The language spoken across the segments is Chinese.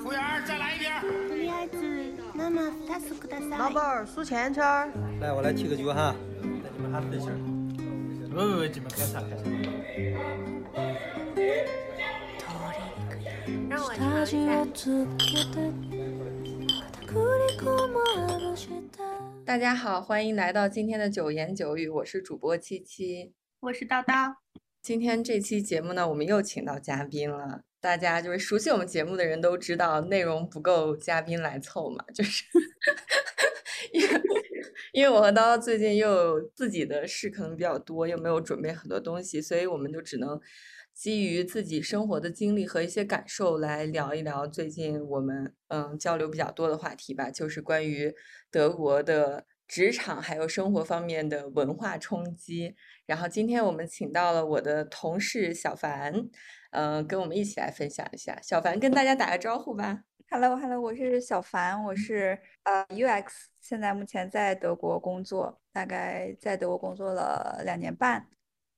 服务员，再来一瓶。とりあえず生2つください。老板儿数钱圈儿。来，我来提个酒哈，带你们哈分心儿。喂喂喂，你们干啥干啥？让我尝一下。大家好，欢迎来到今天的九言九语，我是主播七七。我是叨叨。 今天这期节目呢，我们又请到嘉宾了。大家就是熟悉我们节目的人都知道，内容不够，嘉宾来凑嘛。就是 因为因为我和叨叨最近又有自己的事可能比较多，又没有准备很多东西，所以我们就只能基于自己生活的经历和一些感受来聊一聊最近我们嗯交流比较多的话题吧，就是关于德国的职场还有生活方面的文化冲击。然后今天我们请到了我的同事小凡。嗯，跟我们一起来分享一下。小凡跟大家打个招呼吧。Hello，Hello，我是小凡，我是呃 UX，现在目前在德国工作，大概在德国工作了两年半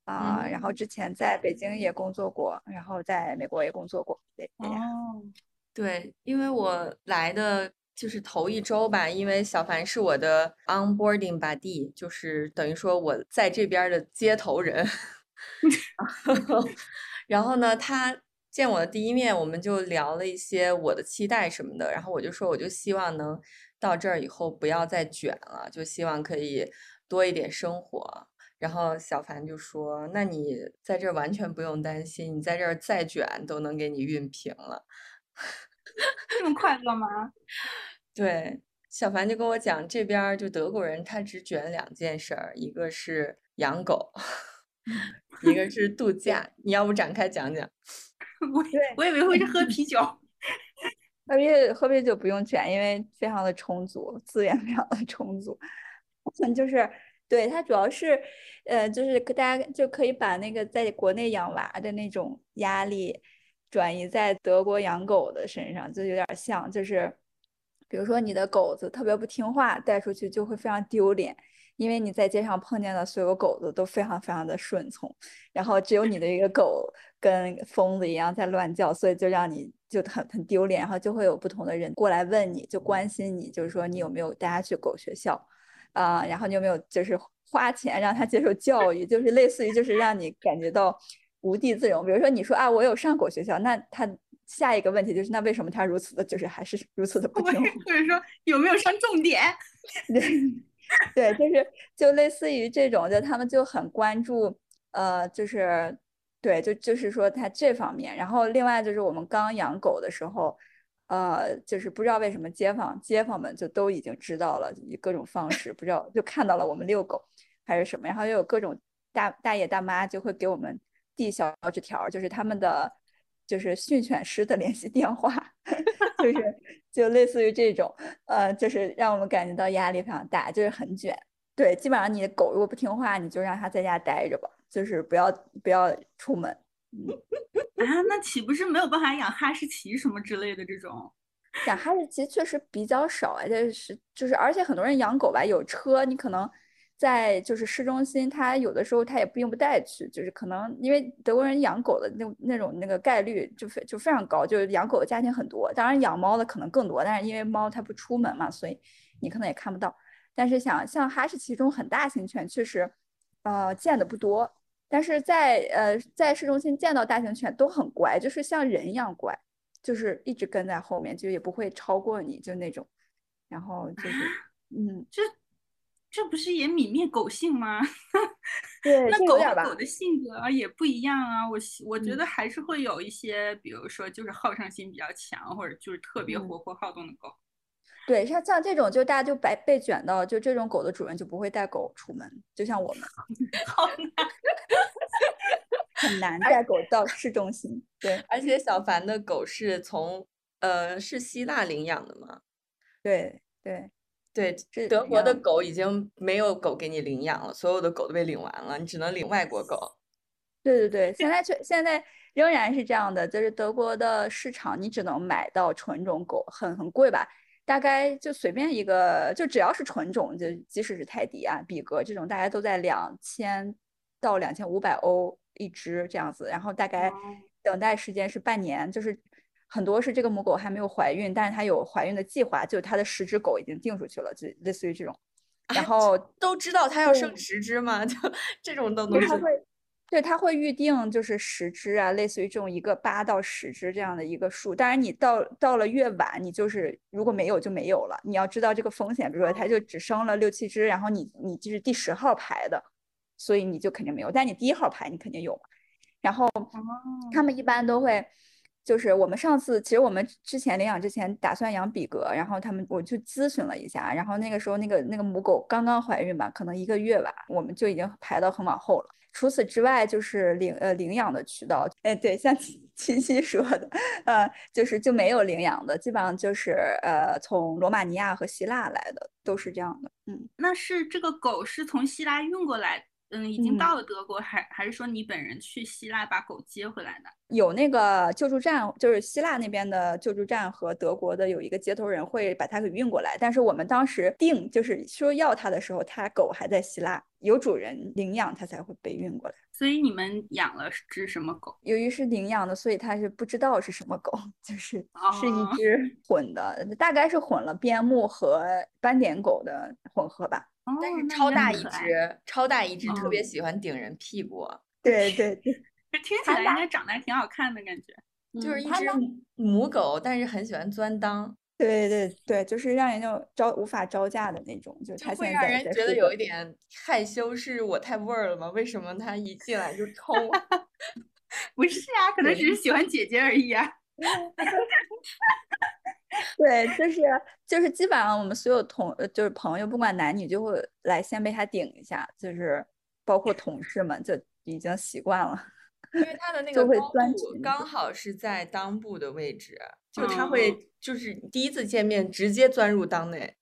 啊。然后之前在北京也工作过，然后在美国也工作过。对，哦，对，因为我来的就是头一周吧，因为小凡是我的 onboarding buddy，就是等于说我在这边的接头人。然后呢，他见我的第一面，我们就聊了一些我的期待什么的。然后我就说，我就希望能到这儿以后不要再卷了，就希望可以多一点生活。然后小凡就说：“那你在这儿完全不用担心，你在这儿再卷都能给你熨平了。”这么快乐吗？对，小凡就跟我讲，这边就德国人他只卷两件事儿，一个是养狗。一个是度假，你要不展开讲讲？我我以为会是喝啤酒，喝啤喝啤酒不用卷，因为非常的充足，资源非常的充足。就是对它主要是，呃，就是大家就可以把那个在国内养娃的那种压力转移在德国养狗的身上，就有点像，就是比如说你的狗子特别不听话，带出去就会非常丢脸。因为你在街上碰见的所有狗子都非常非常的顺从，然后只有你的一个狗跟疯子一样在乱叫，所以就让你就很很丢脸，然后就会有不同的人过来问你，就关心你，就是说你有没有带他去狗学校，啊，然后你有没有就是花钱让他接受教育，就是类似于就是让你感觉到无地自容。比如说你说啊我有上狗学校，那他下一个问题就是那为什么他如此的就是还是如此的不听话？或 者说有没有上重点？对。对，就是就类似于这种，就他们就很关注，呃，就是对，就就是说他这方面。然后另外就是我们刚养狗的时候，呃，就是不知道为什么街坊街坊们就都已经知道了，以各种方式，不知道就看到了我们遛狗还是什么，然后又有各种大大爷大妈就会给我们递小纸条，就是他们的。就是训犬师的联系电话，就是就类似于这种，呃，就是让我们感觉到压力非常大，就是很卷。对，基本上你的狗如果不听话，你就让它在家待着吧，就是不要不要出门。啊，那岂不是没有办法养哈士奇什么之类的这种？养哈士奇确实比较少啊，就是就是，而且很多人养狗吧，有车，你可能。在就是市中心，他有的时候他也并不带去，就是可能因为德国人养狗的那那种那个概率就非就非常高，就是养狗的家庭很多，当然养猫的可能更多，但是因为猫它不出门嘛，所以你可能也看不到。但是想像哈士奇这种很大型犬，确实，呃，见的不多。但是在呃在市中心见到大型犬都很乖，就是像人一样乖，就是一直跟在后面，就也不会超过你，就那种。然后就是，嗯，就。这不是也泯灭狗性吗？对，那狗和狗的性格也不一样啊。我我觉得还是会有一些，比如说就是好胜心比较强，或者就是特别活泼好动的狗。对，像像这种就大家就白被卷到，就这种狗的主人就不会带狗出门，就像我们，好难，很难带狗到市中心。对，而且小凡的狗是从呃是希腊领养的吗？对对。对，这德国的狗已经没有狗给你领养了，所有的狗都被领完了，你只能领外国狗。对对对，现在却现在仍然是这样的，就是德国的市场，你只能买到纯种狗，很很贵吧？大概就随便一个，就只要是纯种，就即使是泰迪啊、比格这种，大家都在两千到两千五百欧一只这样子，然后大概等待时间是半年，就是很多是这个母狗还没有怀孕，但是它有怀孕的计划，就它的十只狗已经定出去了，就类似于这种。然后都知道它要生十只嘛？就这种都能。它会，对，它会预定就是十只啊，类似于这种一个八到十只这样的一个数。当然你到到了越晚，你就是如果没有就没有了。你要知道这个风险，比如说它就只生了六七只，然后你你就是第十号牌的，所以你就肯定没有。但你第一号牌你肯定有。然后他们一般都会。就是我们上次，其实我们之前领养之前打算养比格，然后他们我去咨询了一下，然后那个时候那个那个母狗刚刚怀孕吧，可能一个月吧，我们就已经排到很往后了。除此之外，就是领呃领养的渠道，哎对，像七七说的，呃就是就没有领养的，基本上就是呃从罗马尼亚和希腊来的，都是这样的。嗯，那是这个狗是从希腊运过来？嗯，已经到了德国，还还是说你本人去希腊把狗接回来的？有那个救助站，就是希腊那边的救助站和德国的有一个接头人会把它给运过来。但是我们当时定就是说要它的时候，它狗还在希腊，有主人领养它才会被运过来。所以你们养了只什么狗？由于是领养的，所以它是不知道是什么狗，就是是一只混的，大概是混了边牧和斑点狗的混合吧。但是超大一只，超大一只，特别喜欢顶人屁股。对 对对，听起来应该长得还挺好看的感觉。就是一只母狗，但是很喜欢钻裆。对对对，就是让人就招无法招架的那种，就它会让人觉得有一点害羞。是我太味儿了吗？为什么它一进来就 冲？不是啊，可能只是喜欢姐姐而已啊。对，就是就是，基本上我们所有同就是朋友，不管男女，就会来先被他顶一下，就是包括同事们就已经习惯了，因为他的 那个高度刚好是在裆部的位置，就他会就是第一次见面直接钻入裆内，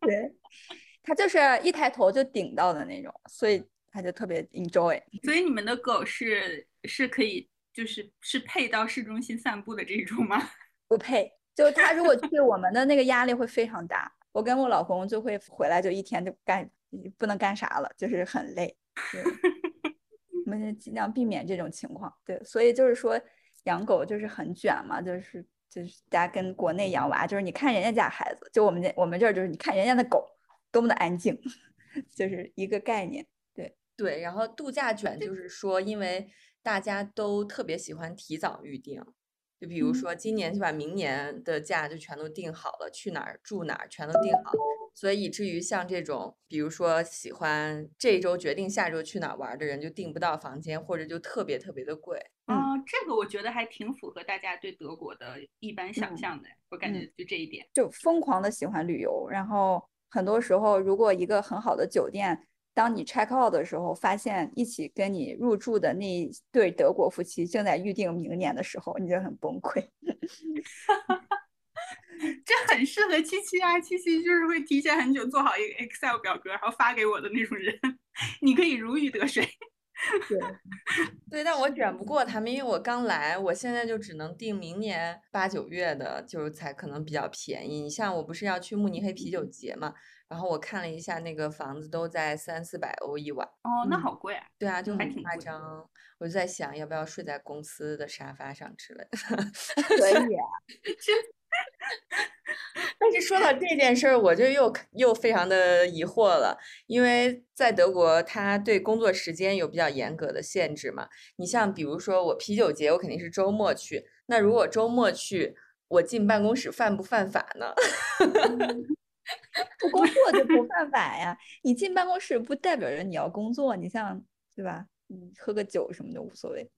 对，他就是一抬头就顶到的那种，所以他就特别 enjoy。所以你们的狗是是可以就是是配到市中心散步的这种吗？不配，就他如果去我们的那个压力会非常大，我跟我老公就会回来就一天就干不能干啥了，就是很累。我们尽量避免这种情况。对，所以就是说养狗就是很卷嘛，就是就是大家跟国内养娃，就是你看人家家孩子，就我们这我们这儿就是你看人家的狗多么的安静，就是一个概念。对对，然后度假卷就是说，因为大家都特别喜欢提早预定。就比如说，今年就把明年的假就全都定好了，去哪儿住哪儿全都定好，所以以至于像这种，比如说喜欢这一周决定下周去哪儿玩的人，就订不到房间，或者就特别特别的贵。啊，这个我觉得还挺符合大家对德国的一般想象的，我感觉就这一点，就疯狂的喜欢旅游，然后很多时候如果一个很好的酒店。当你 check out 的时候，发现一起跟你入住的那对德国夫妻正在预定明年的时候，你就很崩溃。这很适合七七啊，七七就是会提前很久做好一个 Excel 表格，然后发给我的那种人，你可以如鱼得水。对，对，但我卷不过他们，因为我刚来，我现在就只能订明年八九月的，就是才可能比较便宜。你像我不是要去慕尼黑啤酒节嘛？然后我看了一下，那个房子都在三四百欧一晚。哦，那好贵啊！对啊，就很夸张。我就在想，要不要睡在公司的沙发上之类的。可以啊。但是说到这件事儿，我就又又非常的疑惑了，因为在德国，他对工作时间有比较严格的限制嘛。你像比如说我啤酒节，我肯定是周末去。那如果周末去，我进办公室犯不犯法呢？不工作就不犯法呀！你进办公室不代表着你要工作，你像对吧？你，喝个酒什么的无所谓。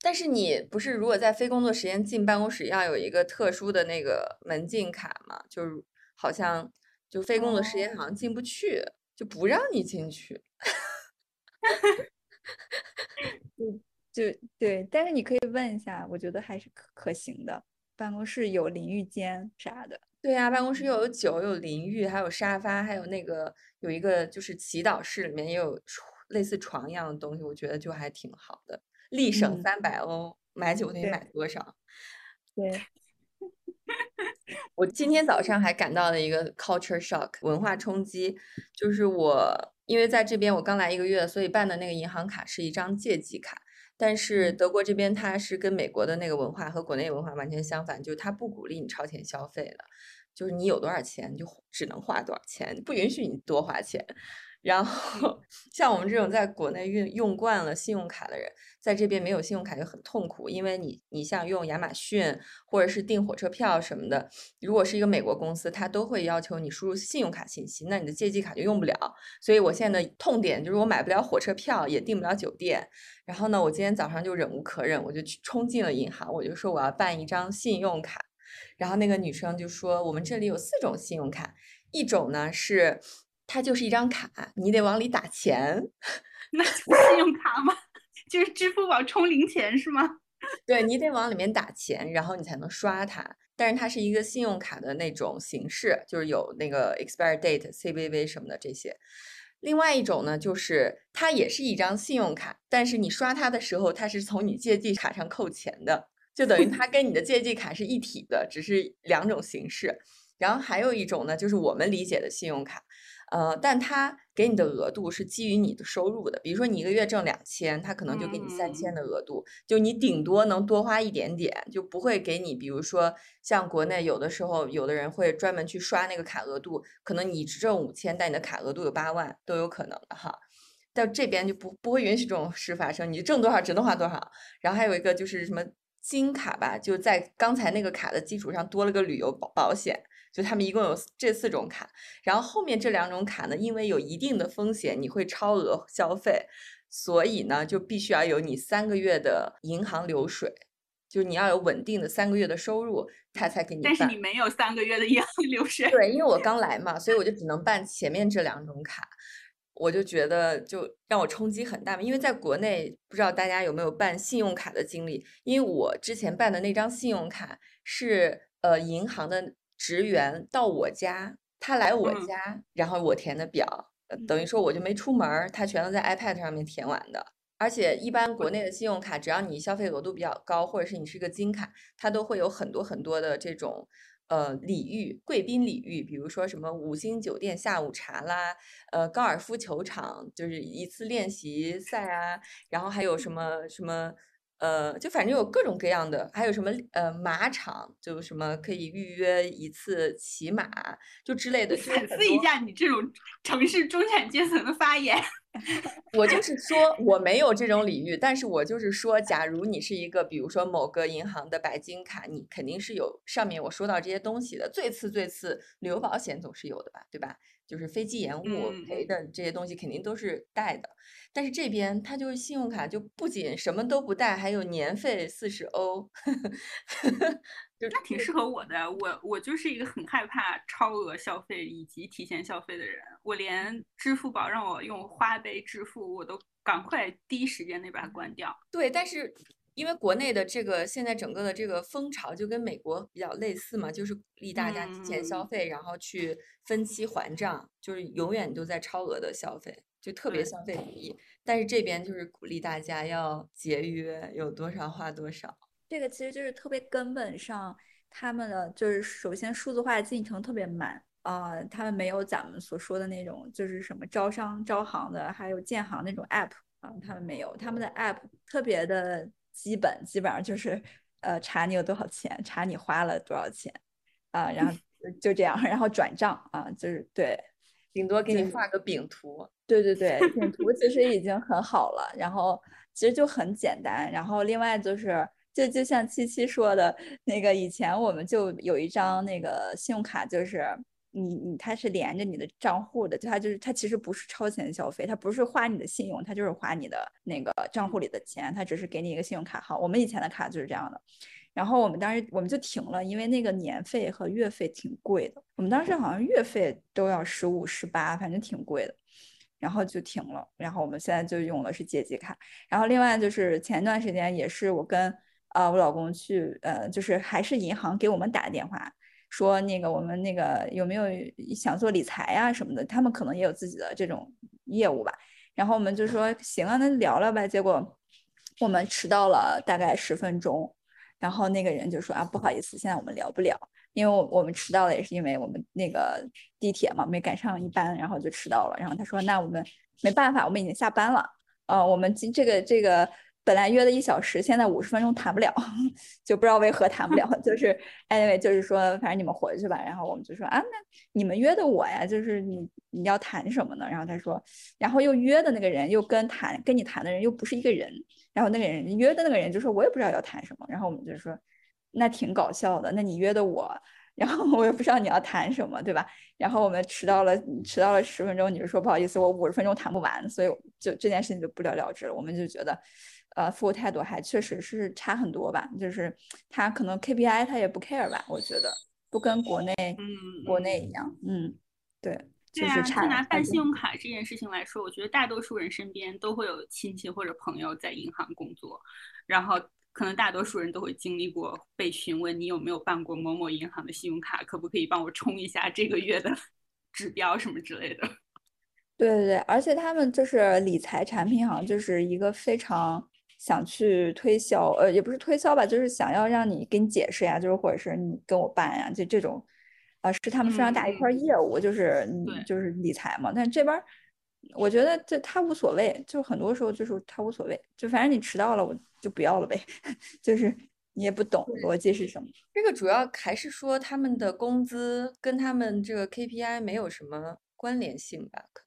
但是你不是如果在非工作时间进办公室要有一个特殊的那个门禁卡吗？就是好像就非工作时间好像进不去，就不让你进去。就就对，但是你可以问一下，我觉得还是可可行的。办公室有淋浴间啥的。对呀，办公室又有酒，有淋浴，还有沙发，还有那个有一个就是祈祷室，里面也有类似床一样的东西，我觉得就还挺好的，立省三百欧，买酒得买多少？对，我今天早上还感到了一个 culture shock 文化冲击，就是我因为在这边我刚来一个月，所以办的那个银行卡是一张借记卡。但是德国这边它是跟美国的那个文化和国内文化完全相反，就是它不鼓励你超前消费的，就是你有多少钱就只能花多少钱，不允许你多花钱。然后像我们这种在国内用用惯了信用卡的人，在这边没有信用卡就很痛苦，因为你你像用亚马逊或者是订火车票什么的，如果是一个美国公司，它都会要求你输入信用卡信息，那你的借记卡就用不了。所以我现在的痛点就是我买不了火车票，也订不了酒店。然后呢，我今天早上就忍无可忍，我就去冲进了银行，我就说我要办一张信用卡。然后那个女生就说，我们这里有四种信用卡，一种呢是。它就是一张卡，你得往里打钱，那是信用卡吗？就是支付宝充零钱是吗？对你得往里面打钱，然后你才能刷它。但是它是一个信用卡的那种形式，就是有那个 expire date、CVV 什么的这些。另外一种呢，就是它也是一张信用卡，但是你刷它的时候，它是从你借记卡上扣钱的，就等于它跟你的借记卡是一体的，只是两种形式。然后还有一种呢，就是我们理解的信用卡。呃，但他给你的额度是基于你的收入的，比如说你一个月挣两千，他可能就给你三千的额度，就你顶多能多花一点点，就不会给你，比如说像国内有的时候有的人会专门去刷那个卡额度，可能你只挣五千，但你的卡额度有八万都有可能的哈。但这边就不不会允许这种事发生，你挣多少只能花多少。然后还有一个就是什么金卡吧，就在刚才那个卡的基础上多了个旅游保保险。就他们一共有这四种卡，然后后面这两种卡呢，因为有一定的风险，你会超额消费，所以呢，就必须要有你三个月的银行流水，就你要有稳定的三个月的收入，他才给你办。但是你没有三个月的银行流水。对，因为我刚来嘛，所以我就 只能办前面这两种卡，我就觉得就让我冲击很大嘛。因为在国内，不知道大家有没有办信用卡的经历？因为我之前办的那张信用卡是呃银行的。职员到我家，他来我家，然后我填的表，等于说我就没出门，他全都在 iPad 上面填完的。而且一般国内的信用卡，只要你消费额度比较高，或者是你是个金卡，它都会有很多很多的这种呃礼遇，贵宾礼遇，比如说什么五星酒店下午茶啦，呃高尔夫球场就是一次练习赛啊，然后还有什么什么。呃，就反正有各种各样的，还有什么呃马场，就什么可以预约一次骑马，就之类的。反思一下你这种城市中产阶层的发言。我就是说我没有这种礼遇，但是我就是说，假如你是一个，比如说某个银行的白金卡，你肯定是有上面我说到这些东西的。最次最次，旅游保险总是有的吧，对吧？就是飞机延误赔的这些东西肯定都是带的。但是这边它就是信用卡，就不仅什么都不带，还有年费四十欧，那挺适合我的。我我就是一个很害怕超额消费以及提前消费的人，我连支付宝让我用花呗支付，我都赶快第一时间内把它关掉。对，但是因为国内的这个现在整个的这个风潮就跟美国比较类似嘛，就是鼓励大家提前消费，然后去分期还账，就是永远都在超额的消费。就特别消费主义，但是这边就是鼓励大家要节约，有多少花多少。这个其实就是特别根本上，他们的就是首先数字化进程特别慢啊，他们没有咱们所说的那种就是什么招商招行的，还有建行那种 app 啊，他们没有，他们的 app 特别的基本，基本上就是呃查你有多少钱，查你花了多少钱啊，然后 就这样，然后转账啊，就是对。顶多给你画个饼图，对对对，饼图其实已经很好了。然后其实就很简单。然后另外就是，就就像七七说的那个，以前我们就有一张那个信用卡，就是你你它是连着你的账户的，就它就是它其实不是超前消费，它不是花你的信用，它就是花你的那个账户里的钱，它只是给你一个信用卡号。我们以前的卡就是这样的。然后我们当时我们就停了，因为那个年费和月费挺贵的。我们当时好像月费都要十五、十八，反正挺贵的。然后就停了。然后我们现在就用的是借记卡。然后另外就是前段时间也是我跟啊我老公去，呃，就是还是银行给我们打电话说那个我们那个有没有想做理财呀什么的，他们可能也有自己的这种业务吧。然后我们就说行啊，那聊聊呗。结果我们迟到了大概十分钟。然后那个人就说啊，不好意思，现在我们聊不了，因为我我们迟到了，也是因为我们那个地铁嘛没赶上一班，然后就迟到了。然后他说，那我们没办法，我们已经下班了，呃，我们今这个这个。本来约的一小时，现在五十分钟谈不了，就不知道为何谈不了。就是 anyway，就是说，反正你们回去吧。然后我们就说啊，那你们约的我呀，就是你你要谈什么呢？然后他说，然后又约的那个人又跟谈跟你谈的人又不是一个人。然后那个人约的那个人就说，我也不知道要谈什么。然后我们就说，那挺搞笑的。那你约的我，然后 我也不知道你要谈什么，对吧？然后我们迟到了，迟到了十分钟，你就说不好意思，我五十分钟谈不完，所以就这件事情就不了了之了。我们就觉得。呃，服务态度还确实是差很多吧，就是他可能 KPI 他也不 care 吧，我觉得不跟国内嗯国内一样，嗯，对，就是差。就拿办信用卡这件事情来说，我觉得大多数人身边都会有亲戚或者朋友在银行工作，然后可能大多数人都会经历过被询问你有没有办过某某银行的信用卡，可不可以帮我充一下这个月的 指标什么之类的。对对对，而且他们就是理财产品，好像就是一个非常。想去推销，呃，也不是推销吧，就是想要让你给你解释呀，就是或者是你跟我办呀，就这种，啊，是他们非常大一块业务，就是就是理财嘛。但这边我觉得这他无所谓，就很多时候就是他无所谓，就反正你迟到了我就不要了呗，就是你也不懂逻辑是什么。这个主要还是说他们的工资跟他们这个 KPI 没有什么关联性吧？可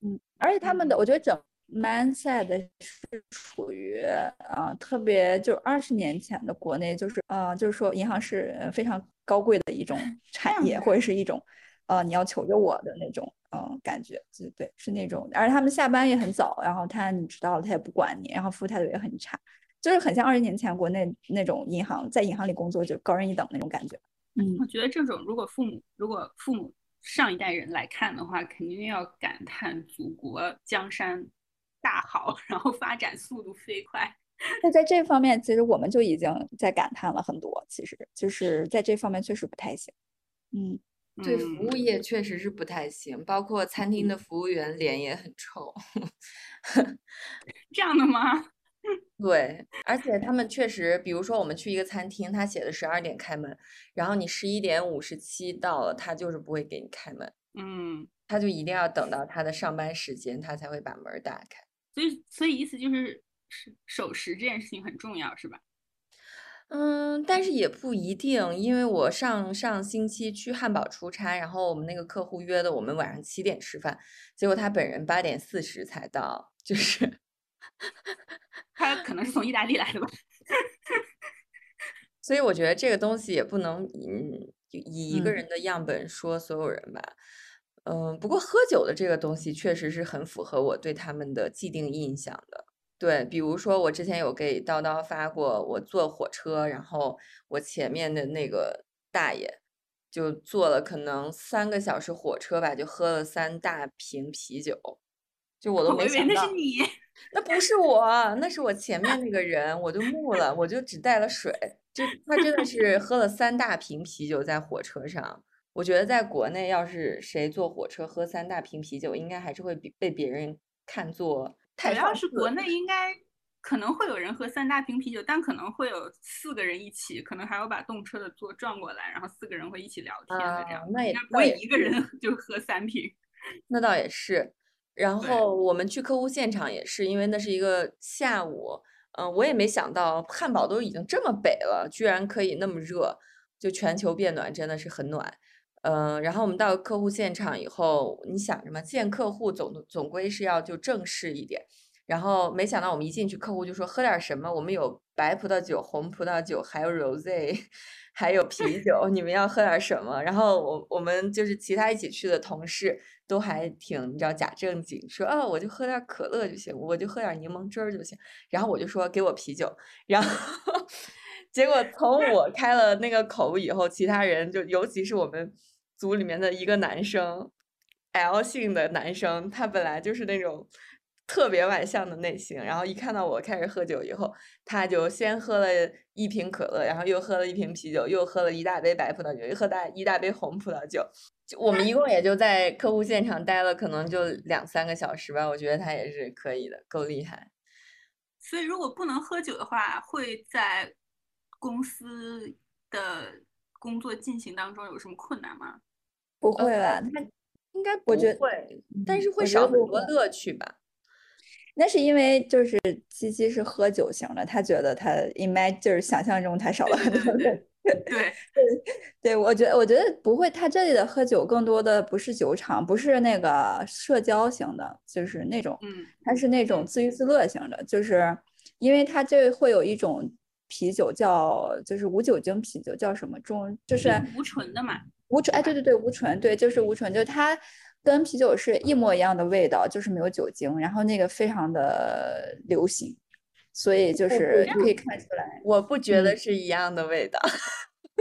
能，嗯，而且他们的我觉得整。Mindset 是处于啊特别就二十年前的国内就是啊就是说银行是非常高贵的一种 产业或者是一种呃你要求着我的那种嗯感觉就对是那种而且他们下班也很早然后他你知道了他也不管你然后服务态度也很差就是很像二十年前国内那种银行在银行里工作就高人一等那种感觉。嗯。我觉得这种如果父母如果父母上一代人来看的话肯定要感叹祖国江山。大好，然后发展速度飞快。那在这方面，其实我们就已经在感叹了很多。其实就是在这方面确实不太行。嗯，对，服务业确实是不太行，包括餐厅的服务员脸也很臭。这样的吗？对，而且他们确实，比如说我们去一个餐厅，他写的十二点开门，然后你十一点五十七到了，他就是不会给你开门。嗯，他就一定要等到他的上班时间，他才会把门打开。所以，所以意思就是守时这件事情很重要，是吧？嗯，但是也不一定，因为我上上星期去汉堡出差，然后我们那个客户约的我们晚上七点吃饭，结果他本人八点四十才到，就是 他可能是从意大利来的吧。所以我觉得这个东西也不能以以一个人的样本说所有人吧。嗯，不过喝酒的这个东西确实是很符合我对他们的既定印象的。对，比如说我之前有给叨叨发过，我坐火车，然后我前面的那个大爷就坐了可能三个小时火车吧，就喝了三大瓶啤酒，就我都没想到。那是你，那不是我，那是我前面那个人，我就木了，我就只带了水，就他真的是喝了三大瓶啤酒在火车上。我觉得在国内，要是谁坐火车喝三大瓶啤酒，应该还是会被被别人看作太主要是国内应该可能会有人喝三大瓶啤酒，但可能会有四个人一起，可能还要把动车的座转过来，然后四个人会一起聊天的这样。那也不会一个人就喝三瓶。那倒也是。然后我们去客户现场也是，因为那是一个下午，嗯，我也没想到汉堡都已经这么北了，居然可以那么热，就全球变暖真的是很暖。嗯，然后我们到客户现场以后，你想什么，见客户总总归是要就正式一点。然后没想到我们一进去，客户就说喝点什么？我们有白葡萄酒、红葡萄酒，还有 rose，还有啤酒，你们要喝点什么？然后我我们就是其他一起去的同事都还挺你知道假正经，说啊我就喝点可乐就行，我就喝点柠檬汁儿就行。然后我就说给我啤酒，然后 结果从我开了那个口以后，其他人就尤其是我们。组里面的一个男生，L 姓的男生，他本来就是那种特别外向的类型，然后一看到我开始喝酒以后，他就先喝了一瓶可乐，然后又喝了一瓶啤酒，又喝了一大杯白葡萄酒，又喝大一大杯红葡萄酒。就我们一共也就在客户现场待了可能就两三个小时吧，我觉得他也是可以的，够厉害。所以如果不能喝酒的话，会在公司的工作进行当中有什么困难吗？不会吧？他应该不我觉得会，但是会少很多乐趣吧。那是因为就是七七是喝酒型的，他觉得他 imagine 就是想象中他少了很多对人。对，对，我觉得我觉得不会，他这里的喝酒更多的不是酒场，不是那个社交型的，就是那种，嗯他是那种自娱自乐型的，就是因为他这会有一种啤酒叫就是无酒精啤酒，叫什么中就是无醇的嘛。无醇，哎，对对对，无醇，对，就是无醇，就是它跟啤酒是一模一样的味道，就是没有酒精，然后那个非常的流行，所以就是可以看出来，我不觉嗯得是一样的味道。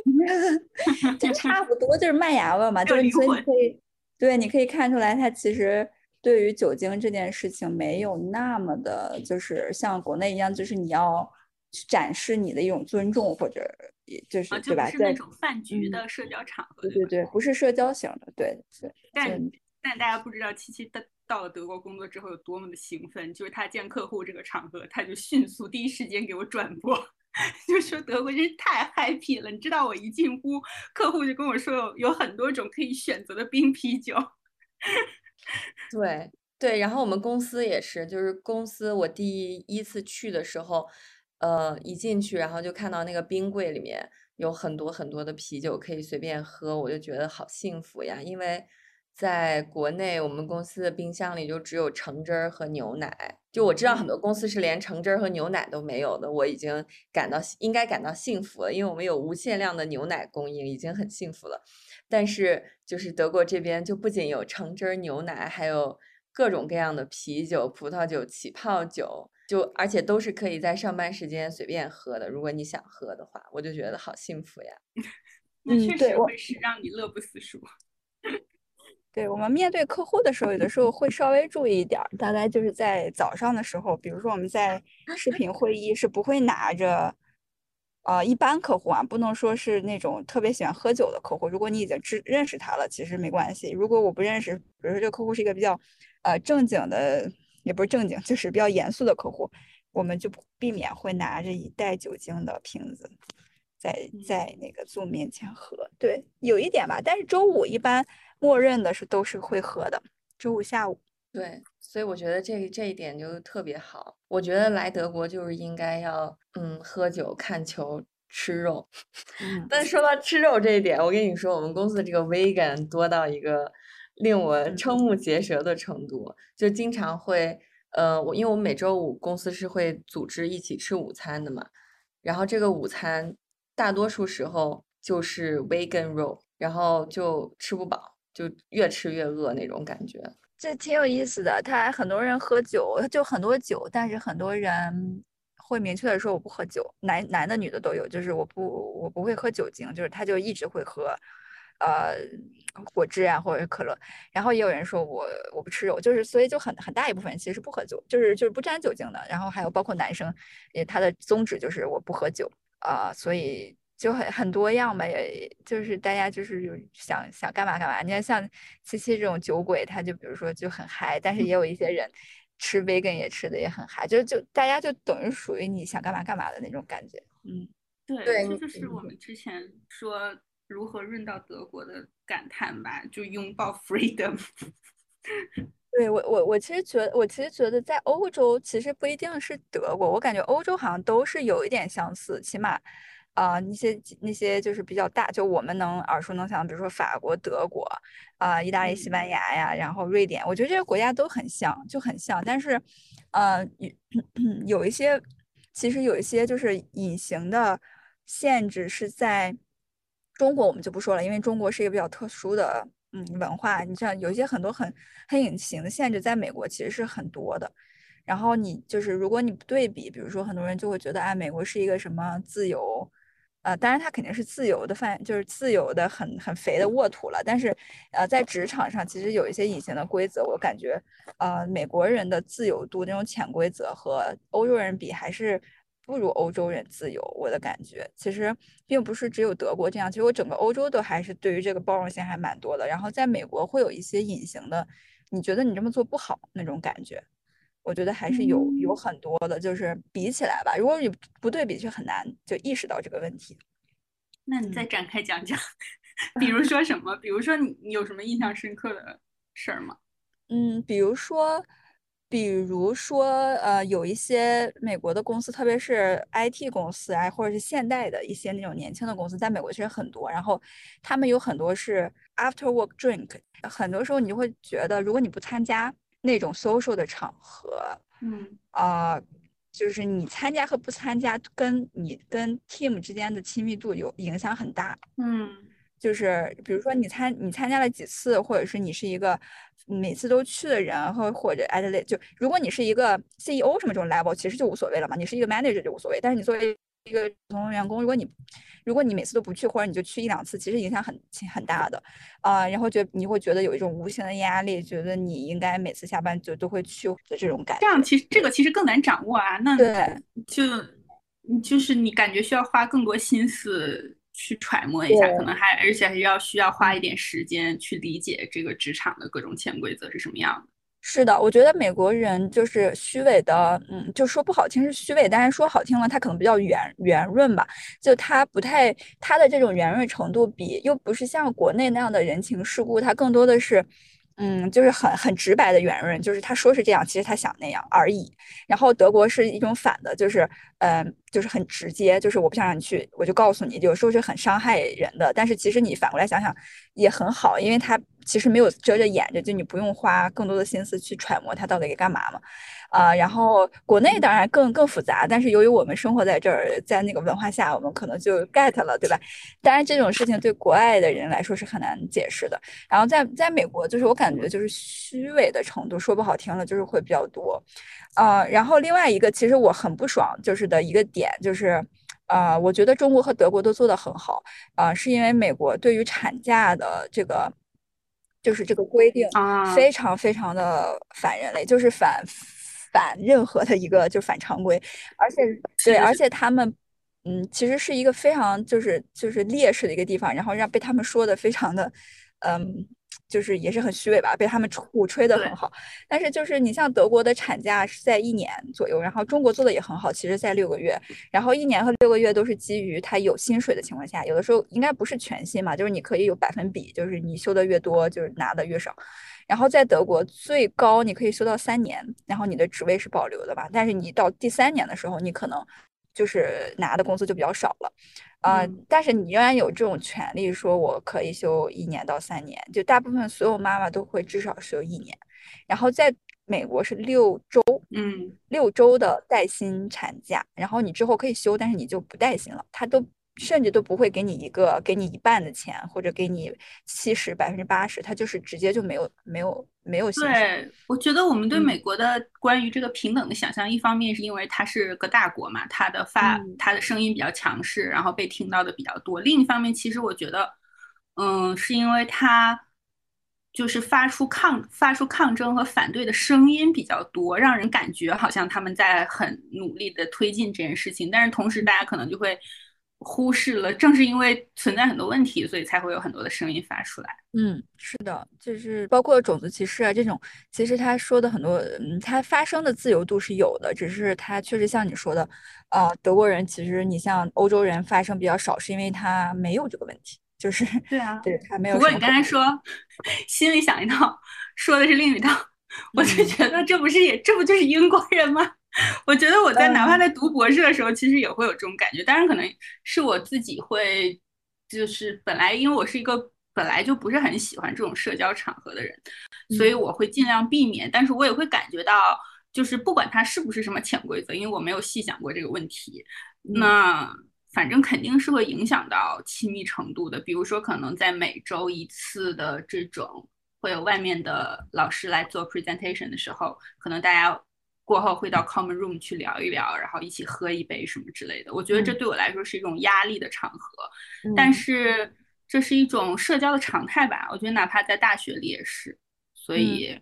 就差不多，就是麦芽味儿嘛，就是所以你可以，对，你可以看出来，它其实对于酒精这件事情没有那么的，就是像国内一样，就是你要去展示你的一种尊重，或者也就是啊，对吧？在就是那种饭局嗯的社交场合，吧对对对，不是社交型的，对对，但但大家不知道七七到到了德国工作之后有多么的兴奋，就是他见客户这个场合，他就迅速第一时间给我转播，就说德国真是太 happy 了。你知道我一进屋，客户就跟我说有有很多种可以选择的冰啤酒。对对，然后我们公司也是，就是公司我第一次去的时候，呃，一进去然后就看到那个冰柜里面有很多很多的啤酒可以随便喝，我就觉得好幸福呀。因为在国内，我们公司的冰箱里就只有橙汁儿和牛奶，就我知道很多公司是连橙汁儿和牛奶都没有的，我已经感到应该感到幸福了，因为我们有无限量的牛奶供应，已经很幸福了。但是就是德国这边就不仅有橙汁儿、牛奶，还有各种各样的啤酒、葡萄酒、起泡酒，就而且都是可以在上班时间随便喝的。如果你想喝的话，我就觉得好幸福呀。那确实会是让你乐不思蜀。对我们面对客户的时候，有的时候会稍微注意一点儿，大概就是在早上的时候，比如说我们在视频会议是不会拿着，呃，一般客户啊，不能说是那种特别喜欢喝酒的客户。如果你已经知认识他了，其实没关系。如果我不认识，比如说这个客户是一个比较呃正经的，也不是正经，就是比较严肃的客户，我们就避免会拿着一袋酒精的瓶子。在在那个 Zoom 面前喝，对，有一点吧。但是周五一般默认的是都是会喝的，周五下午。对，所以我觉得这这一点就特别好。我觉得来德国就是应该要嗯喝酒、看球、吃肉。嗯，但说到吃肉这一点，我跟你说，我们公司的这个 vegan 多到一个令我瞠目结舌的程度，就经常会呃，我因为我们每周五公司是会组织一起吃午餐的嘛，然后这个午餐大多数时候就是 vegan 肉，然后就吃不饱，就越吃越饿那种感觉。这挺有意思的。他很多人喝酒，就很多酒，但是很多人会明确的说我不喝酒，男男的女的都有，就是我不我不会喝酒精，就是他就一直会喝，呃，果汁啊或者是可乐。然后也有人说我我不吃肉，就是所以就很很大一部分人其实是不喝酒，就是就是不沾酒精的。然后还有包括男生，也他的宗旨就是我不喝酒啊、所以。就很很多样吧，也就是大家就是有想想干嘛干嘛。你看像七七这种酒鬼，他就比如说就很嗨，但是也有一些人吃 vegan 也吃的也很嗨，就就大家就等于属于你想干嘛干嘛的那种感觉。嗯，对，对这就是我们之前说如何润到德国的感叹吧，就拥抱 freedom。对我我我其实觉得，我其实觉得在欧洲其实不一定是德国，我感觉欧洲好像都是有一点相似，起码。啊、那些那些就是比较大，就我们能耳熟能详，比如说法国、德国啊、意大利、西班牙呀，然后瑞典，我觉得这些国家都很像，就很像。但是，呃，有有一些，其实有一些就是隐形的限制是在中国，我们就不说了，因为中国是一个比较特殊的嗯文化。你像有一些很多很很隐形的限制，在美国其实是很多的。然后你就是，如果你不对比，比如说很多人就会觉得，哎，美国是一个什么自由。呃，当然它肯定是自由的范，就是自由的很很肥的沃土了。但是，呃，在职场上其实有一些隐形的规则，我感觉，呃，美国人的自由度那种潜规则和欧洲人比，还是不如欧洲人自由。我的感觉，其实并不是只有德国这样，其实我整个欧洲都还是对于这个包容性还蛮多的。然后在美国会有一些隐形的，你觉得你这么做不好那种感觉。我觉得还是有有很多的，就是比起来吧，如果你不对比，就很难就意识到这个问题。那你再展开讲讲，比 如说什么？比如说你你有什么印象深刻的事儿吗？嗯，比如说，比如说，呃，有一些美国的公司，特别是 IT 公司啊，或者是现代的一些那种年轻的公司，在美国其实很多。然后他们有很多是 after work drink，很多时候你就会觉得，如果你不参加那种 social 的场合，嗯，啊，就是你参加和不参加，跟你跟 team 之间的亲密度有影响很大。嗯，就是比如说你参你参加了几次，或者是你是一个每次都去的人，或或者 at least 就如果你是一个 CEO 什么这种 level，其实就无所谓了嘛。你是一个 manager 就无所谓，但是你作为一个普通员工，如果你如果你每次都不去，或者你就去一两次，其实影响很很大的啊。然后觉你会觉得有一种无形的压力，觉得你应该每次下班就都会去的这种感觉。这样其实这个其实更难掌握啊。那对，就就是你感觉需要花更多心思去揣摩一下，可能还而且还要需要花一点时间去理解这个职场的各种潜规则是什么样的。是的，我觉得美国人就是虚伪的，嗯，就说不好听是虚伪，但是说好听了，他可能比较圆圆润吧。就他不太，他的这种圆润程度比又不是像国内那样的人情世故，他更多的是。嗯，就是很很直白的圆润，就是他说是这样，其实他想那样而已。然后德国是一种反的，就是嗯，就是很直接，就是我不想让你去，我就告诉你，有时候是很伤害人的。但是其实你反过来想想也很好，因为他其实没有遮着掩着，就你不用花更多的心思去揣摩他到底给干嘛嘛。啊，然后国内当然更更复杂，但是由于我们生活在这儿，在那个文化下，我们可能就 get 了，对吧？当然这种事情对国外的人来说是很难解释的。然后在在美国，就是我感觉就是虚伪的程度，说不好听了就是会比较多。呃，然后另外一个其实我很不爽就是的一个点就是，呃，我觉得中国和德国都做得很好，啊，是因为美国对于产假的这个就是这个规定非常非常的反人类，就是反。反任何的一个就反常规，而且对，而且他们，嗯，其实是一个非常就是就是劣势的一个地方，然后让被他们说的非常的，嗯，就是也是很虚伪吧，被他们鼓吹的很好。但是就是你像德国的产假是在一年左右，然后中国做的也很好，其实在六个月，然后一年和六个月都是基于他有薪水的情况下，有的时候应该不是全薪嘛，就是你可以有百分比，就是你休的越多，就是拿的越少。然后在德国最高你可以休到三年，然后你的职位是保留的吧？但是你到第三年的时候，你可能就是拿的工资就比较少了，啊！但是你仍然有这种权利，说我可以休一年到三年。就大部分所有妈妈都会至少休一年。然后在美国是六周，嗯，六周的带薪产假，然后你之后可以休，但是你就不带薪了，他都。甚至都不会给你一个给你一半的钱，或者给你七十百分之八十，他就是直接就没有没有没有。对，我觉得我们对美国的关于这个平等的想象，一方面是因为它是个大国嘛，它的发它的声音比较强势，然后被听到的比较多；另一方面，其实我觉得，嗯，是因为它就是发出抗发出抗争和反对的声音比较多，让人感觉好像他们在很努力的推进这件事情，但是同时大家可能就会。忽视了，正是因为存在很多问题，所以才会有很多的声音发出来。嗯，是的，就是包括种族歧视啊这种，其实他说的很多，嗯，他发声的自由度是有的，只是他确实像你说的，啊，德国人其实你像欧洲人发声比较少，是因为他没有这个问题，就是对啊，对他没有。不过你刚才说 心里想一套，说的是另一套，我就觉得这不是也这不就是英国人吗？我觉得我在哪怕在读博士的时候，其实也会有这种感觉。当然，可能是我自己会，就是本来因为我是一个本来就不是很喜欢这种社交场合的人，所以我会尽量避免。但是我也会感觉到，就是不管它是不是什么潜规则，因为我没有细想过这个问题，那反正肯定是会影响到亲密程度的。比如说，可能在每周一次的这种会有外面的老师来做 presentation 的时候，可能大家。过后会到 common room 去聊一聊，然后一起喝一杯什么之类的。我觉得这对我来说是一种压力的场合，但是这是一种社交的常态吧。我觉得哪怕在大学里也是。所以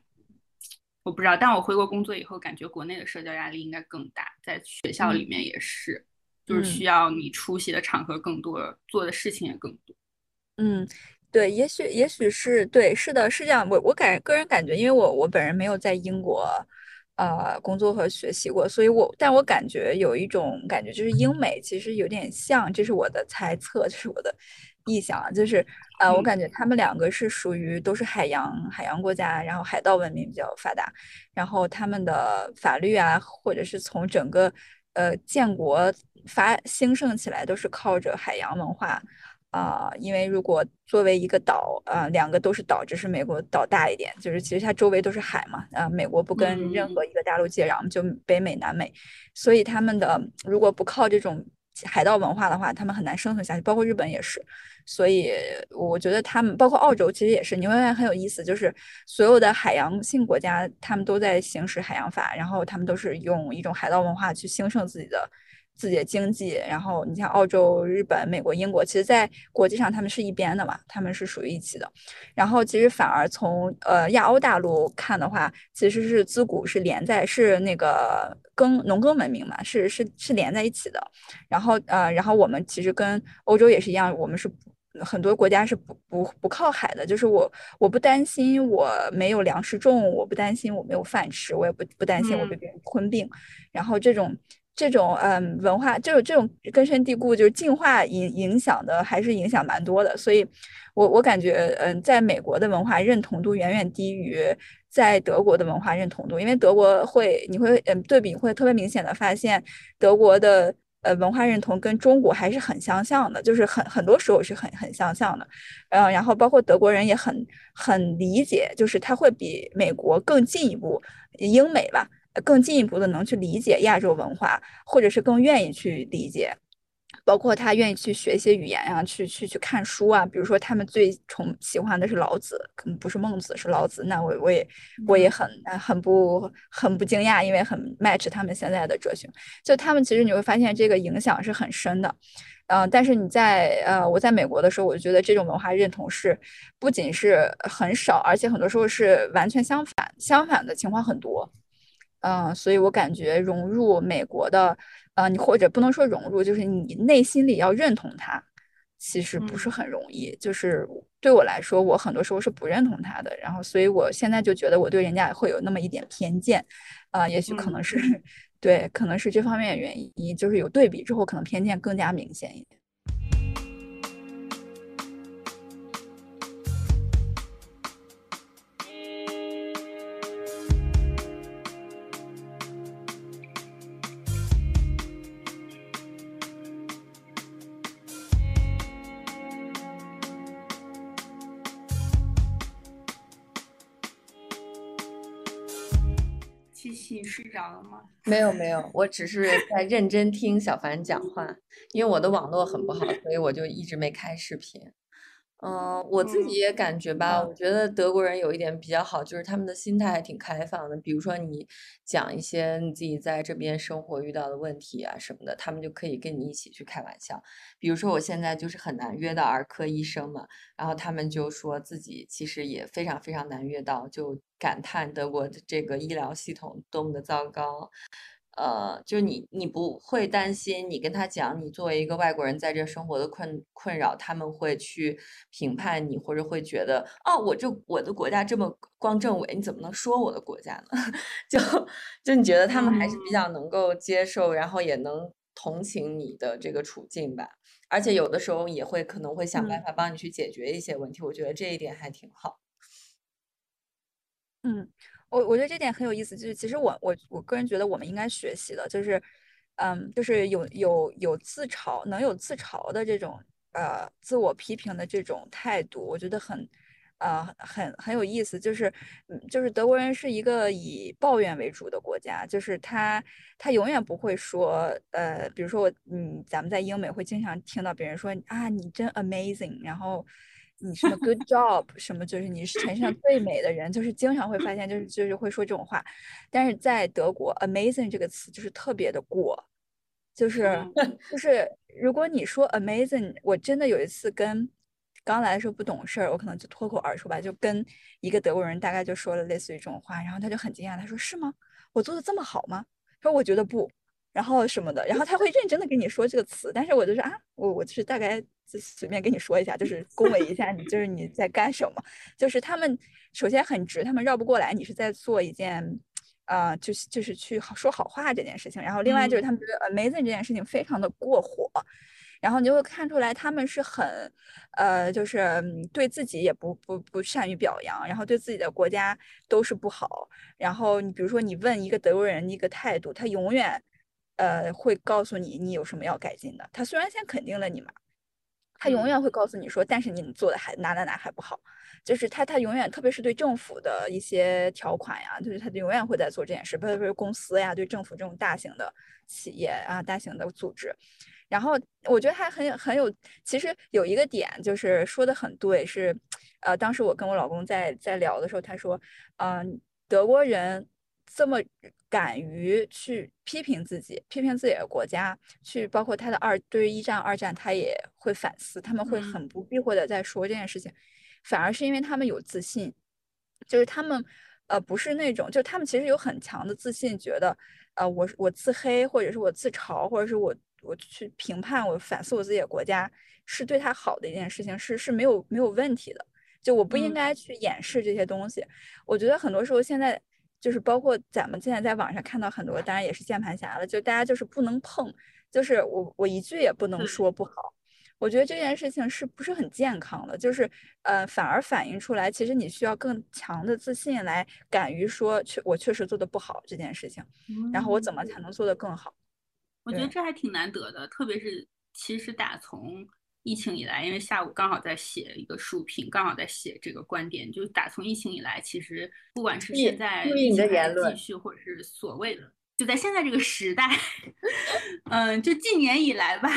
我不知道，但我回国工作以后，感觉国内的社交压力应该更大，在学校里面也是，就是需要你出席的场合更多，做的事情也更多。嗯，对，也许也许是对，是的，是这样。我我感个人感觉，因为我我本人没有在英国。呃工作和学习过，所以我但我感觉有一种感觉，就是英美其实有点像，这是我的猜测，这是我的臆想啊，就是呃，我感觉他们两个是属于都是海洋海洋国家，然后海盗文明比较发达，然后他们的法律啊，或者是从整个呃建国发兴盛起来，都是靠着海洋文化。啊，因为如果作为一个岛，啊，两个都是岛，只是美国岛大一点，就是其实它周围都是海嘛，啊，美国不跟任何一个大陆接壤，就北美、南美，所以他们的如果不靠这种海盗文化的话，他们很难生存下去，包括日本也是，所以我觉得他们，包括澳洲，其实也是，你会发现很有意思，就是所有的海洋性国家，他们都在行使海洋法，然后他们都是用一种海盗文化去兴盛自己的。自己的经济，然后你像澳洲、日本、美国、英国，其实，在国际上他们是一边的嘛，他们是属于一起的。然后，其实反而从呃亚欧大陆看的话，其实是自古是连在是那个耕农耕文明嘛，是是是连在一起的。然后呃，然后我们其实跟欧洲也是一样，我们是很多国家是不不不靠海的，就是我我不担心我没有粮食种，我不担心我没有饭吃，我也不不担心我被别人吞并。然后这种。这种嗯文化，就是这种根深蒂固，就是进化影影响的，还是影响蛮多的。所以，我我感觉，嗯，在美国的文化认同度远远低于在德国的文化认同度，因为德国会，你会嗯对比会特别明显的发现，德国的呃文化认同跟中国还是很相像的，就是很很多时候是很很相像的。嗯，然后包括德国人也很很理解，就是他会比美国更进一步，英美吧。更进一步的能去理解亚洲文化，或者是更愿意去理解，包括他愿意去学一些语言啊，去去去看书啊。比如说，他们最崇喜欢的是老子，可能不是孟子，是老子。那我我也我也很很不很不惊讶，因为很 match 他们现在的哲学。就他们其实你会发现这个影响是很深的，嗯。但是你在呃我在美国的时候，我就觉得这种文化认同是不仅是很少，而且很多时候是完全相反，相反的情况很多。嗯，所以我感觉融入美国的，呃，你或者不能说融入，就是你内心里要认同它，其实不是很容易。就是对我来说，我很多时候是不认同他的，然后所以我现在就觉得我对人家会有那么一点偏见，啊，也许可能是 对，可能是这方面原因，就是有对比之后，可能偏见更加明显一点。没有没有，我只是在认真听小凡讲话，因为我的网络很不好，所以我就一直没开视频。嗯，我自己也感觉吧，我觉得德国人有一点比较好，就是他们的心态还挺开放的。比如说你讲一些你自己在这边生活遇到的问题啊什么的，他们就可以跟你一起去开玩笑。比如说我现在就是很难约到儿科医生嘛，然后他们就说自己其实也非常非常难约到，就感叹德国的这个医疗系统多么的糟糕。呃，就你，你不会担心你跟他讲你作为一个外国人在这生活的困困扰，他们会去评判你，或者会觉得哦，我这我的国家这么光政委，你怎么能说我的国家呢？就就你觉得他们还是比较能够接受，然后也能同情你的这个处境吧，而且有的时候也会可能会想办法帮你去解决一些问题，我觉得这一点还挺好。嗯。我我觉得这点很有意思，就是其实我我我个人觉得我们应该学习的，就是，嗯，就是有有有自嘲，能有自嘲的这种呃自我批评的这种态度，我觉得很，呃很很有意思。就是，就是德国人是一个以抱怨为主的国家，就是他他永远不会说，呃，比如说我，嗯，咱们在英美会经常听到别人说啊，你真 amazing，然后。你什么 good job 什么就是你是全世界上最美的人，就是经常会发现就是就是会说这种话，但是在德国 amazing 这个词就是特别的过，就是 就是如果你说 amazing，我真的有一次跟刚来的时候不懂事儿，我可能就脱口而出吧，就跟一个德国人大概就说了类似于这种话，然后他就很惊讶，他说是吗？我做的这么好吗？他说我觉得不。然后什么的，然后他会认真的跟你说这个词，但是我就是啊，我我就是大概就随便跟你说一下，就是恭维一下你，就是你在干什么，就是他们首先很直，他们绕不过来，你是在做一件，呃，就是就是去说好话这件事情。然后另外就是他们觉得 amazing 这件事情非常的过火。然后你就会看出来，他们是很，呃，就是对自己也不不不善于表扬，然后对自己的国家都是不好。然后你比如说，你问一个德国人一个态度，他永远，呃，会告诉你你有什么要改进的。他虽然先肯定了你嘛，他永远会告诉你说，但是你做的还哪哪哪还不好。就是他他永远，特别是对政府的一些条款呀，就是他永远会在做这件事，不是不是公司呀，对政府这种大型的企业啊，大型的组织。然后我觉得还很很有，其实有一个点就是说的很对，是，呃，当时我跟我老公在在聊的时候，他说，嗯，德国人这么敢于去批评自己，批评自己的国家，去包括他的二对于一战、二战，他也会反思，他们会很不避讳的在说这件事情，反而是因为他们有自信，就是他们，呃，不是那种，就他们其实有很强的自信，觉得，呃，我我自黑，或者是我自嘲，或者是我。我去评判，我反思我自己的国家是对他好的一件事情，是是没有没有问题的。就我不应该去掩饰这些东西。我觉得很多时候现在就是包括咱们现在在网上看到很多，当然也是键盘侠了，就大家就是不能碰，就是我我一句也不能说不好。我觉得这件事情是不是很健康的？就是呃，反而反映出来，其实你需要更强的自信来敢于说，确我确实做的不好这件事情，然后我怎么才能做得更好？我觉得这还挺难得的，特别是其实打从疫情以来，因为下午刚好在写一个书评，刚好在写这个观点，就是打从疫情以来，其实不管是现在你的言论继续，或者是所谓的，就在现在这个时代，嗯，就近年以来吧，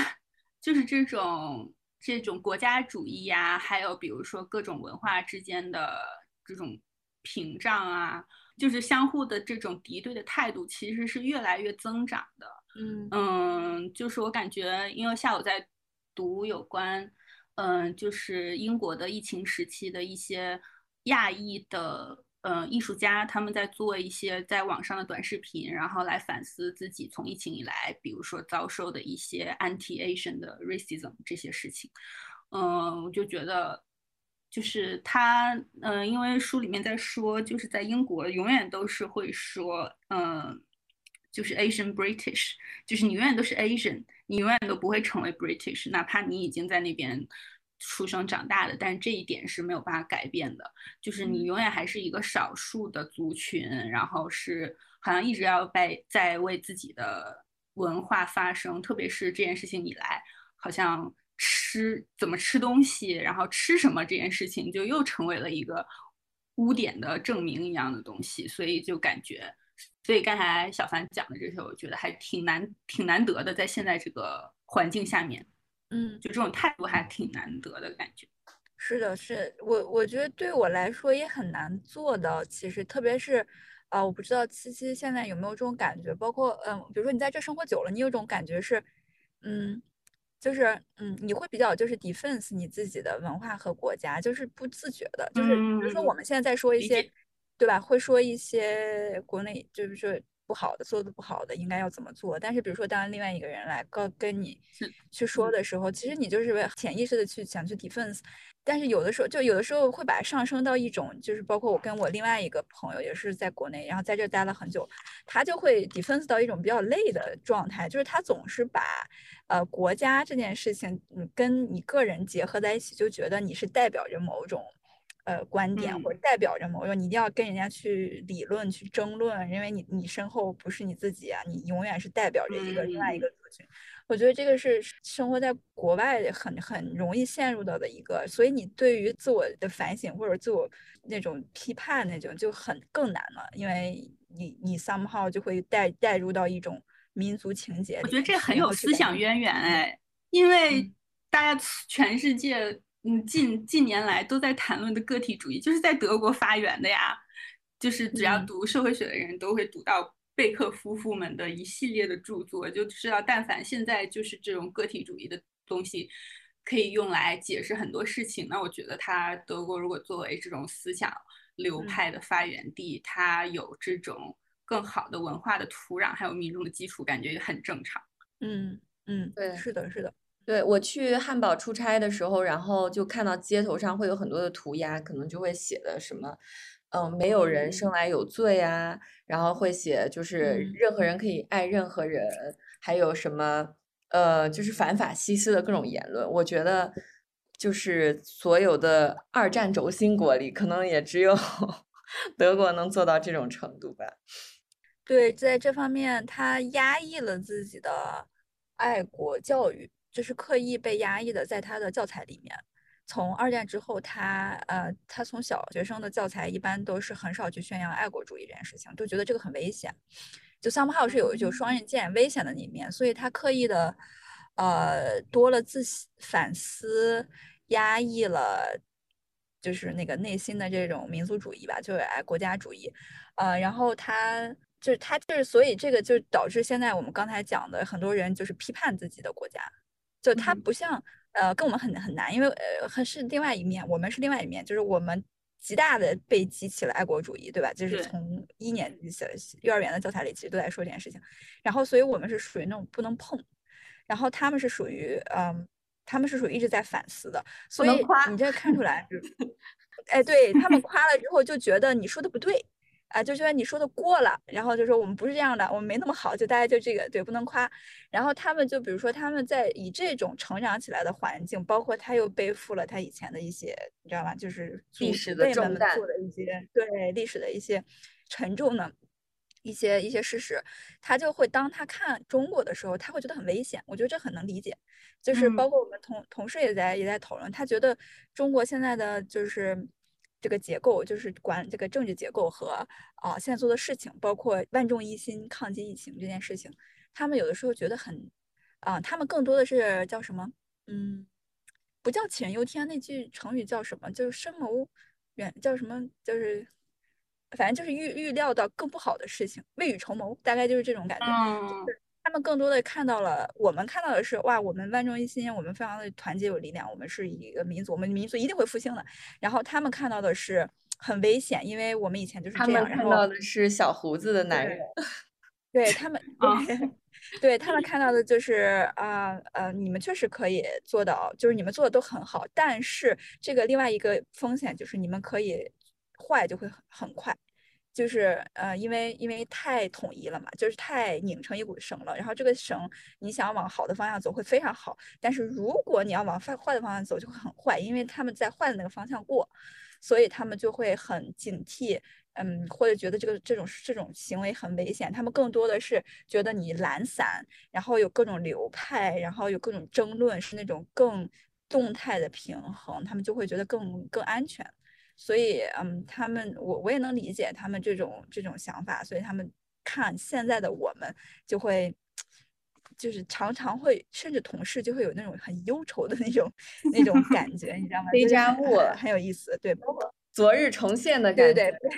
就是这种这种国家主义呀，还有比如说各种文化之间的这种屏障啊，就是相互的这种敌对的态度，其实是越来越增长的。嗯嗯，就是我感觉，因为下午在读有关，嗯，就是英国的疫情时期的一些亚裔的呃艺术家，他们在做一些在网上的短视频，然后来反思自己从疫情以来，比如说遭受的一些 anti-Asian 的 racism 这些事情。嗯，我就觉得，就是他，嗯，因为书里面在说，就是在英国永远都是会说，嗯。就是 Asian British，就是你永远都是 Asian，你永远都不会成为 British，哪怕你已经在那边出生长大的，但是这一点是没有办法改变的。就是你永远还是一个少数的族群，然后是好像一直要被在为自己的文化发声，特别是这件事情以来，好像吃怎么吃东西，然后吃什么这件事情就又成为了一个污点的证明一样的东西，所以就感觉。所以刚才小凡讲的这些，我觉得还挺难、挺难得的，在现在这个环境下面，嗯，就这种态度还挺难得的感觉。是的，是我我觉得对我来说也很难做到。其实，特别是啊，我不知道七七现在有没有这种感觉，包括嗯，比如说你在这生活久了，你有种感觉是，嗯，就是嗯，你会比较就是 defense 你自己的文化和国家，就是不自觉的，就是比如说我们现在在说一些。对吧？会说一些国内就是说不好的，做的不好的，应该要怎么做？但是比如说，当另外一个人来跟跟你去说的时候，其实你就是潜意识的去想去 defense。但是有的时候，就有的时候会把上升到一种，就是包括我跟我另外一个朋友也是在国内，然后在这待了很久，他就会 defense 到一种比较累的状态，就是他总是把呃国家这件事情，嗯，跟你个人结合在一起，就觉得你是代表着某种。呃，观点或者代表着某种，你一定要跟人家去理论、去争论，因为你你身后不是你自己啊，你永远是代表着一个另外一个族群。我觉得这个是生活在国外很很容易陷入到的一个，所以你对于自我的反省或者自我那种批判那种就很更难了，因为你你 somehow 就会带带入到一种民族情节。我觉得这很有思想渊源哎，因为大家全世界。嗯，近近年来都在谈论的个体主义，就是在德国发源的呀。就是只要读社会学的人都会读到贝克夫妇们的一系列的著作，就知道但凡现在就是这种个体主义的东西，可以用来解释很多事情。那我觉得他德国如果作为这种思想流派的发源地，它有这种更好的文化的土壤，还有民众的基础，感觉也很正常。嗯嗯，对，是的，是的。对我去汉堡出差的时候，然后就看到街头上会有很多的涂鸦，可能就会写的什么，嗯，没有人生来有罪啊，然后会写就是任何人可以爱任何人，还有什么呃，就是反法西斯的各种言论。我觉得就是所有的二战轴心国里，可能也只有 德国能做到这种程度吧。对，在这方面，他压抑了自己的爱国教育，就是刻意被压抑的，在他的教材里面。从二战之后，他呃，他从小学生的教材一般都是很少去宣扬爱国主义这件事情，都觉得这个很危险。就 somehow 是有就双刃剑危险的一面，所以他刻意的呃多了自反思，压抑了就是那个内心的这种民族主义吧，就是爱国家主义。呃，然后他就是他就是所以这个就导致现在我们刚才讲的很多人就是批判自己的国家，就他不像。呃，跟我们很很难，因为呃，很是另外一面，我们是另外一面，就是我们极大的被激起了爱国主义，对吧？就是从一年级小幼儿园的教材里，其实都在说这件事情。然后，所以我们是属于那种不能碰，然后他们是属于，嗯，他们是属于一直在反思的。所以你这看出来，哎，对他们夸了之后就觉得你说的不对。啊，就觉得你说的过了，然后就说我们不是这样的，我们没那么好，就大家就这个对不能夸。然后他们就比如说他们在以这种成长起来的环境，包括他又背负了他以前的一些，你知道吧？就是历史的重担，做的一些对历史的一些沉重的一些一些事实，他就会当他看中国的时候，他会觉得很危险。我觉得这很能理解，就是包括我们同同事也在也在讨论，他觉得中国现在的就是。这个结构就是管这个政治结构和啊现在做的事情，包括万众一心抗击疫情这件事情，他们有的时候觉得很啊，他们更多的是叫什么？嗯，不叫杞人忧天，那句成语叫什么？就是深谋远，叫什么？就是反正就是预预料到更不好的事情，未雨绸缪，大概就是这种感觉。他们更多的看到了，我们看到的是哇，我们万众一心，我们非常的团结有力量，我们是一个民族，我们民族一定会复兴的。然后他们看到的是很危险，因为我们以前就是这样。他们看到的是小胡子的男人，对他们，对他们看到的就是啊呃，你们确实可以做到，就是你们做的都很好，但是这个另外一个风险就是你们可以坏就会很很快。就是呃，因为因为太统一了嘛，就是太拧成一股绳了。然后这个绳，你想往好的方向走会非常好，但是如果你要往坏坏的方向走就会很坏，因为他们在坏的那个方向过，所以他们就会很警惕，嗯，或者觉得这个这种这种行为很危险。他们更多的是觉得你懒散，然后有各种流派，然后有各种争论，是那种更动态的平衡，他们就会觉得更更安全。所以，嗯，他们我我也能理解他们这种这种想法，所以他们看现在的我们，就会就是常常会，甚至同事就会有那种很忧愁的那种那种感觉，你知道吗？黑加木很有意思，对，包括昨日重现的感觉。对对对。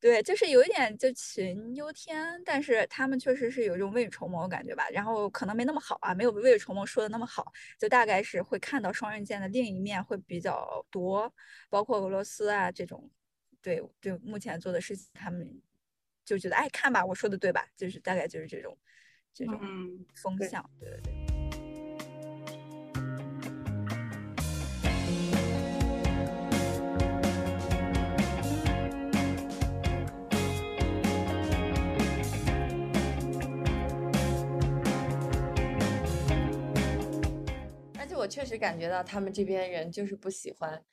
对，就是有一点就杞人忧天，但是他们确实是有一种未雨绸缪的感觉吧。然后可能没那么好啊，没有未雨绸缪说的那么好，就大概是会看到双刃剑的另一面会比较多，包括俄罗斯啊这种，对，就目前做的事情，他们就觉得哎，看吧，我说的对吧？就是大概就是这种这种风向，对对对。确实感觉到他们这边人就是不喜欢，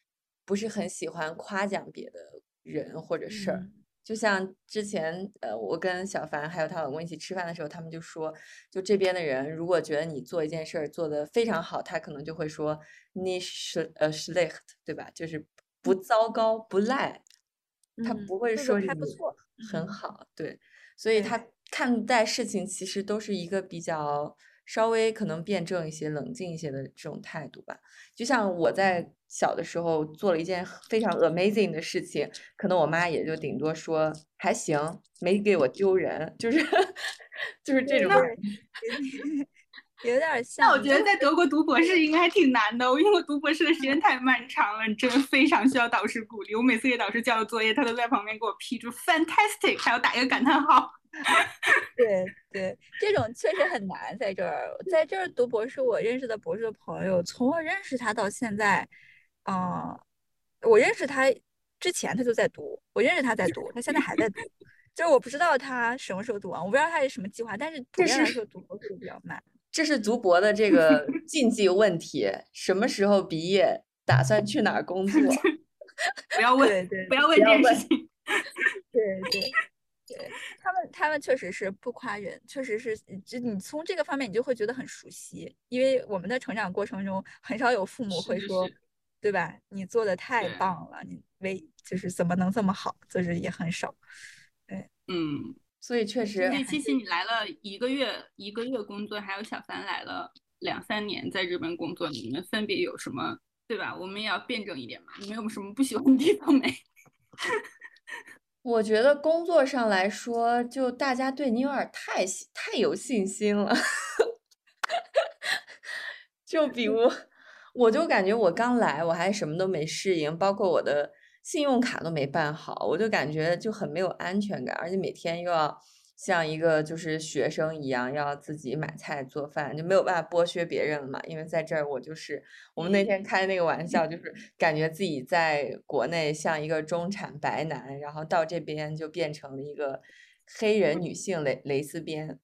不是很喜欢夸奖别的人或者事儿。就像之前，呃，我跟小凡还有她老公一起吃饭的时候，他们就说，就这边的人如果觉得你做一件事儿做得非常好，他可能就会说你是呃 schlecht，对吧？就是不糟糕不赖，他不会说还不错，很好。对，所以他看待事情其实都是一个比较。稍微可能辩证一些、冷静一些的这种态度吧。就像我在小的时候做了一件非常 amazing 的事情，可能我妈也就顶多说还行，没给我丢人，就是 就是这种。有点像。那我觉得在德国读博士应该还挺难的，因为我读博士的时间太漫长了，真的非常需要导师鼓励。我每次给导师交作业，他都在旁边给我批注 fantastic，还要打一个感叹号。对对，这种确实很难。在这儿，在这儿读博士，我认识的博士的朋友，从我认识他到现在，啊，我认识他之前他就在读，我认识他在读，他现在还在读，就是我不知道他什么时候读完，我不知道他是什么计划，但是普遍来说读博士比较慢。这是读博的这个禁忌问题，什么时候毕业，打算去哪儿工作？不要问，不要问这个事情。对对 对，他们他们确实是不夸人，确实是，就你从这个方面你就会觉得很熟悉，因为我们的成长过程中很少有父母会说，对吧？你做的太棒了，你为就是怎么能这么好，就是也很少。对，嗯，所以确实，对，七七你来了一个月，一个月工作，还有小凡来了两三年在日本工作，你们分别有什么？对吧？我们也要辩证一点嘛。你们有什么不喜欢的地方没？我觉得工作上来说，就大家对你有点太太有信心了。就比如，我就感觉我刚来，我还什么都没适应，包括我的信用卡都没办好，我就感觉就很没有安全感，而且每天又要。像一个就是学生一样，要自己买菜做饭，就没有办法剥削别人了嘛。因为在这儿，我就是我们那天开那个玩笑，就是 感觉自己在国内像一个中产白男，然后到这边就变成了一个黑人女性蕾蕾丝边，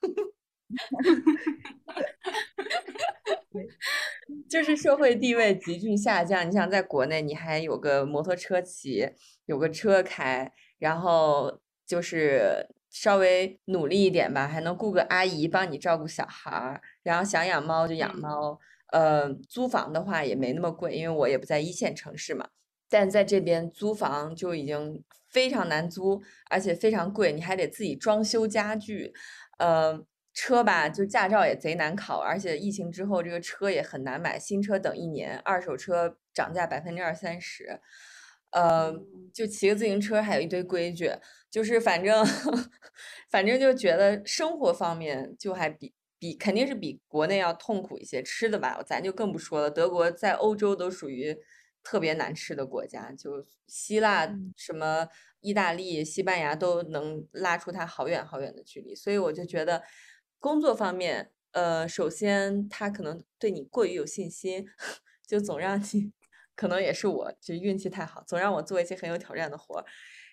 就是社会地位急剧下降。你想在国内，你还有个摩托车骑，有个车开，然后就是。稍微努力一点吧，还能雇个阿姨帮你照顾小孩儿，然后想养猫就养猫。呃，租房的话也没那么贵，因为我也不在一线城市嘛。但在这边租房就已经非常难租，而且非常贵，你还得自己装修家具。呃，车吧，就驾照也贼难考，而且疫情之后这个车也很难买，新车等一年，二手车涨价百分之二三十。呃，就骑个自行车还有一堆规矩。就是反正，反正就觉得生活方面就还比比肯定是比国内要痛苦一些。吃的吧，咱就更不说了。德国在欧洲都属于特别难吃的国家，就希腊、什么意大利、西班牙都能拉出它好远好远的距离。所以我就觉得工作方面，呃，首先他可能对你过于有信心，就总让你，可能也是我就运气太好，总让我做一些很有挑战的活儿，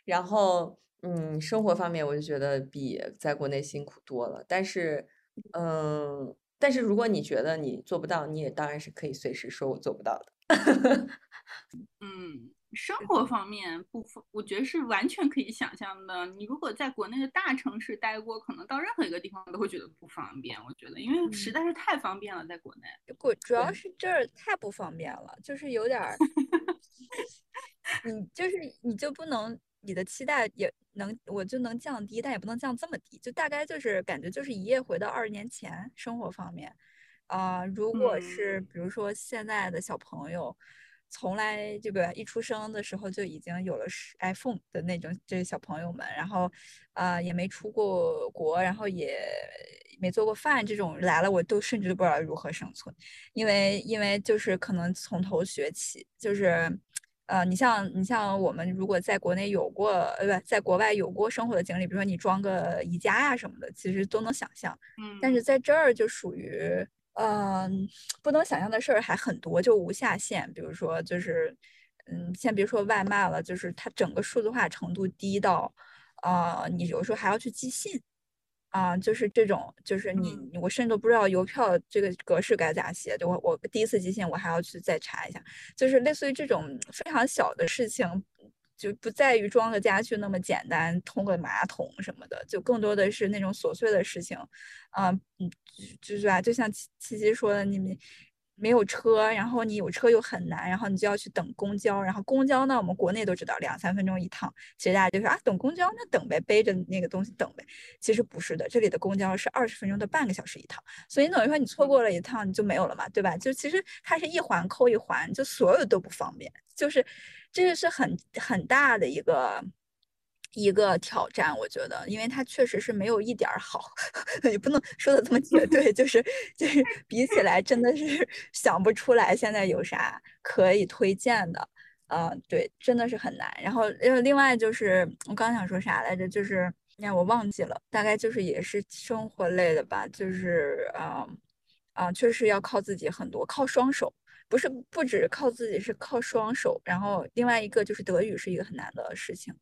然后。嗯，生活方面我就觉得比在国内辛苦多了。但是，嗯，但是如果你觉得你做不到，你也当然是可以随时说我做不到的。嗯，生活方面不，我觉得是完全可以想象的。你如果在国内的大城市待过，可能到任何一个地方都会觉得不方便。我觉得，因为实在是太方便了，在国内。国主要是这儿太不方便了，就是有点儿，你就是你就不能。你的期待也能，我就能降低，但也不能降这么低，就大概就是感觉就是一夜回到二十年前生活方面，啊，如果是比如说现在的小朋友，从来这个一出生的时候就已经有了 iPhone 的那种这些小朋友们，然后啊也没出过国，然后也没做过饭，这种来了我都甚至都不知道如何生存，因为因为就是可能从头学起，就是。呃，你像你像我们如果在国内有过，呃，不，在国外有过生活的经历，比如说你装个宜家呀什么的，其实都能想象。嗯，但是在这儿就属于，嗯，不能想象的事儿还很多，就无下限。比如说，就是，嗯，先别说外卖了，就是它整个数字化程度低到，啊，你有时候还要去寄信。啊，就是这种，就是你，我甚至都不知道邮票这个格式该咋写。就我，我第一次寄信，我还要去再查一下。就是类似于这种非常小的事情，就不在于装个家具那么简单，通个马桶什么的，就更多的是那种琐碎的事情。啊，嗯，就是吧，就像七七说的，你们。没有车，然后你有车又很难，然后你就要去等公交，然后公交呢，我们国内都知道两三分钟一趟，其实大家就说啊，等公交那等呗，背着那个东西等呗。其实不是的，这里的公交是二十分钟到半个小时一趟，所以等于说你错过了一趟你就没有了嘛，对吧？就其实它是一环扣一环，就所有都不方便，就是这个是很很大的一个。一个挑战，我觉得，因为它确实是没有一点儿好，也不能说的这么绝 对，就是就是比起来，真的是 想不出来现在有啥可以推荐的，嗯，对，真的是很难。然后，呃，另外就是我刚想说啥来着，就是让我忘记了，大概就是也是生活类的吧，就是，嗯，啊，确实要靠自己很多，靠双手。不是不止靠自己，是靠双手。然后另外一个就是德语是一个很难的事情，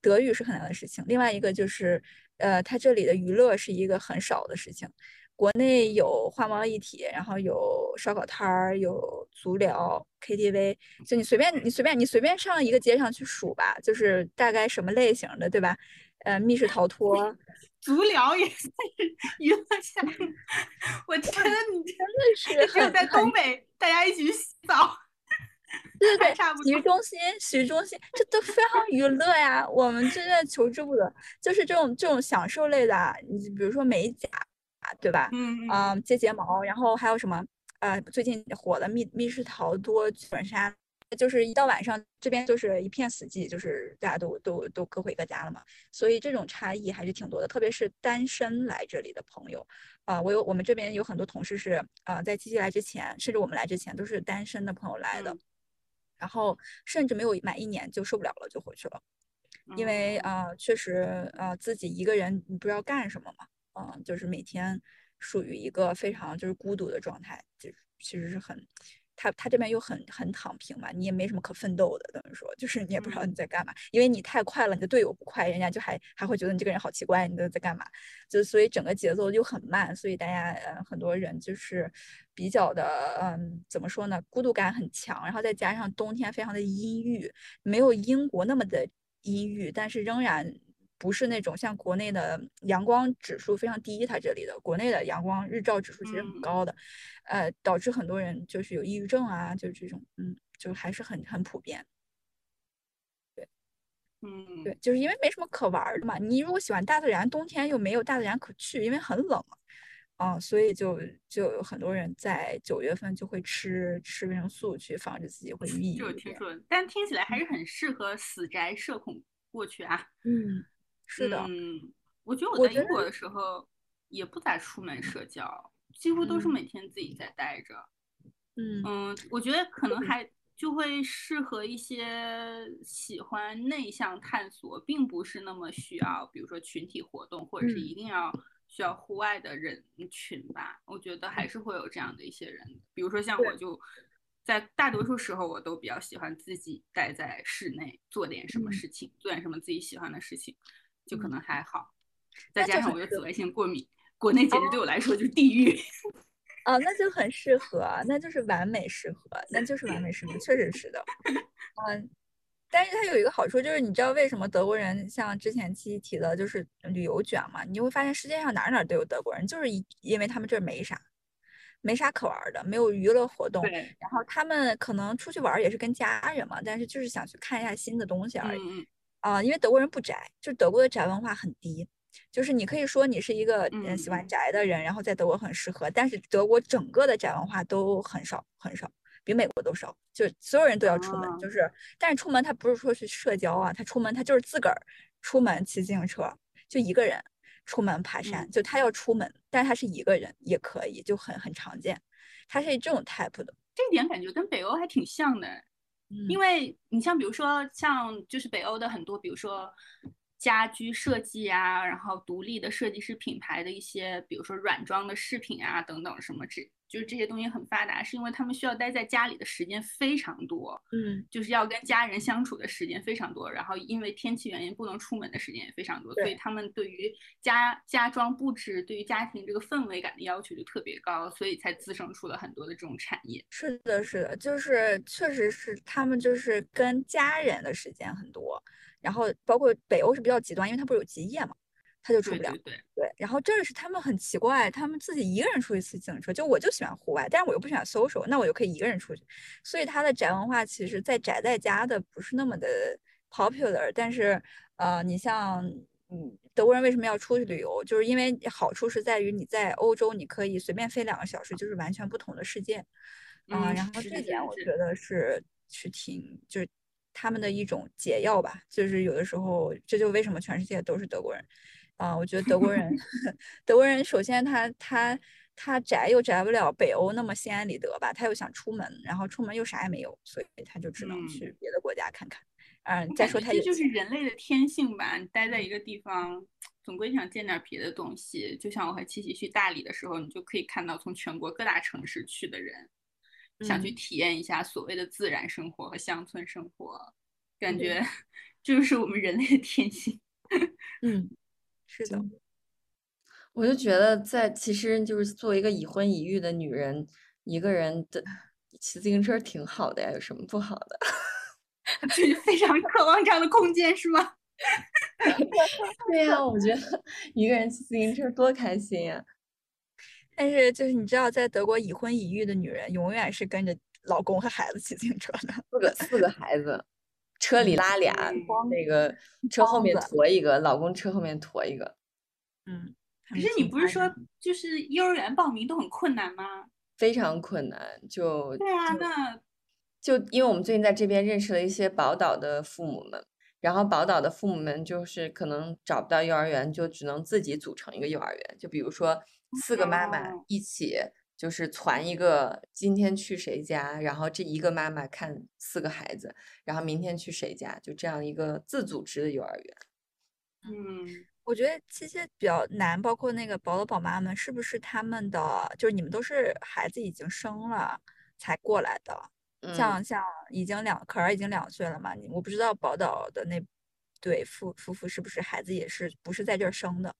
德语是很难的事情。另外一个就是，呃，它这里的娱乐是一个很少的事情。国内有花猫一体，然后有烧烤摊儿，有足疗、KTV，就你随便你随便你随便上一个街上去数吧，就是大概什么类型的，对吧？呃，密室逃脱，足疗也是 娱乐项目。我觉得，你真的是只有在东北，大家一起去洗澡。对对对，洗浴中心，洗浴中心，这都非常娱乐呀。我们真的求之不得，就是这种这种享受类的，你比如说美甲。对吧？嗯嗯，接睫毛，然后还有什么？呃，最近火的密密室逃脱、剧本杀，就是一到晚上这边就是一片死寂，就是大家都都都各回各家了嘛。所以这种差异还是挺多的，特别是单身来这里的朋友啊，我有我们这边有很多同事是啊，在七七来之前，甚至我们来之前都是单身的朋友来的，然后甚至没有满一年就受不了了，就回去了，因为啊，确实啊，自己一个人你不知道干什么嘛。嗯，就是每天属于一个非常就是孤独的状态，就其实是很，他他这边又很很躺平嘛，你也没什么可奋斗的，等于说就是你也不知道你在干嘛，因为你太快了，你的队友不快，人家就还还会觉得你这个人好奇怪，你都在干嘛？就所以整个节奏就很慢，所以大家呃很多人就是比较的嗯怎么说呢，孤独感很强，然后再加上冬天非常的阴郁，没有英国那么的阴郁，但是仍然。不是那种像国内的阳光指数非常低，它这里的国内的阳光日照指数其实很高的，呃，导致很多人就是有抑郁症啊，就是这种，嗯，就还是很很普遍。对，嗯，对，就是因为没什么可玩的嘛。你如果喜欢大自然，冬天又没有大自然可去，因为很冷啊，所以就就有很多人在九月份就会吃吃维生素去防止自己会抑郁。就听说，但听起来还是很适合死宅社恐过去啊。嗯。是的，嗯，我觉得我在英国的时候也不咋出门社交，几乎都是每天自己在待着。嗯嗯，我觉得可能还就会适合一些喜欢内向探索，并不是那么需要，比如说群体活动或者是一定要需要户外的人群吧。我觉得还是会有这样的一些人，比如说像我就在大多数时候我都比较喜欢自己待在室内做点什么事情，做点什么自己喜欢的事情。就可能还好，再加上我有紫外线过敏，国内简直对我来说就是地狱。哦，那就很适合，那就是完美适合，那就是完美适合，确实是的。嗯，但是它有一个好处，就是你知道为什么德国人像之前七提的，就是旅游卷嘛？你会发现世界上哪哪都有德国人，就是因为他们这儿没啥，没啥可玩的，没有娱乐活动。然后他们可能出去玩也是跟家人嘛，但是就是想去看一下新的东西而已。啊，因为德国人不宅，就德国的宅文化很低，就是你可以说你是一个嗯喜欢宅的人，然后在德国很适合，但是德国整个的宅文化都很少很少，比美国都少，就所有人都要出门，就是，但是出门他不是说去社交啊，他出门他就是自个儿出门骑自行车，就一个人出门爬山，就他要出门，但是他是一个人也可以，就很很常见，他是这种 type 的，这一点感觉跟北欧还挺像的。因为你像比如说像就是北欧的很多，比如说家居设计啊，然后独立的设计师品牌的一些，比如说软装的饰品啊等等什么这。就是这些东西很发达，是因为他们需要待在家里的时间非常多，嗯，就是要跟家人相处的时间非常多，然后因为天气原因不能出门的时间也非常多，所以他们对于家家装布置、对于家庭这个氛围感的要求就特别高，所以才滋生出了很多的这种产业。是的，是的，就是确实是他们就是跟家人的时间很多，然后包括北欧是比较极端，因为它不是有极夜嘛。他就出不了，对对，然后这是他们很奇怪，他们自己一个人出去骑自行车，就我就喜欢户外，但是我又不喜欢 social，那我就可以一个人出去，所以他的宅文化其实，在宅在家的不是那么的 popular，但是呃，你像嗯，德国人为什么要出去旅游，就是因为好处是在于你在欧洲你可以随便飞两个小时，就是完全不同的世界，啊，然后这点我觉得是是挺就是他们的一种解药吧，就是有的时候这就为什么全世界都是德国人。啊，我觉得德国人，德国人首先他他他宅又宅不了北欧那么心安理得吧，他又想出门，然后出门又啥也没有，所以他就只能去别的国家看看。嗯，再说他这就是人类的天性吧，待在一个地方，总归想见点别的东西。就像我和七七去大理的时候，你就可以看到从全国各大城市去的人，想去体验一下所谓的自然生活和乡村生活，感觉这 就是我们人类的天性。嗯，是的。我就觉得，在其实就是作为一个已婚已育的女人，一个人的骑自行车挺好的呀，有什么不好的？就是非常渴望这样的空间，是吗？对呀，我觉得一个人骑自行车多开心呀！但是就是你知道，在德国已婚已育的女人永远是跟着老公和孩子骑自行车的，四个四个孩子，车里拉俩，那个车后面驮一个，老公车后面驮一个。嗯，可是你不是说就是幼儿园报名都很困难吗？非常困难，就对啊，那就因为我们最近在这边认识了一些宝岛的父母们。然后宝岛的父母们就是可能找不到幼儿园，就只能自己组成一个幼儿园。就比如说四个妈妈一起，就是传一个今天去谁家，然后这一个妈妈看四个孩子，然后明天去谁家，就这样一个自组织的幼儿园。嗯，我觉得这些比较难，包括那个宝岛宝妈们，是不是他们的就是你们都是孩子已经生了才过来的？像像已经两可儿已经两岁了嘛，我不知道宝岛的那对夫夫妇是不是孩子也是不是在这儿生的，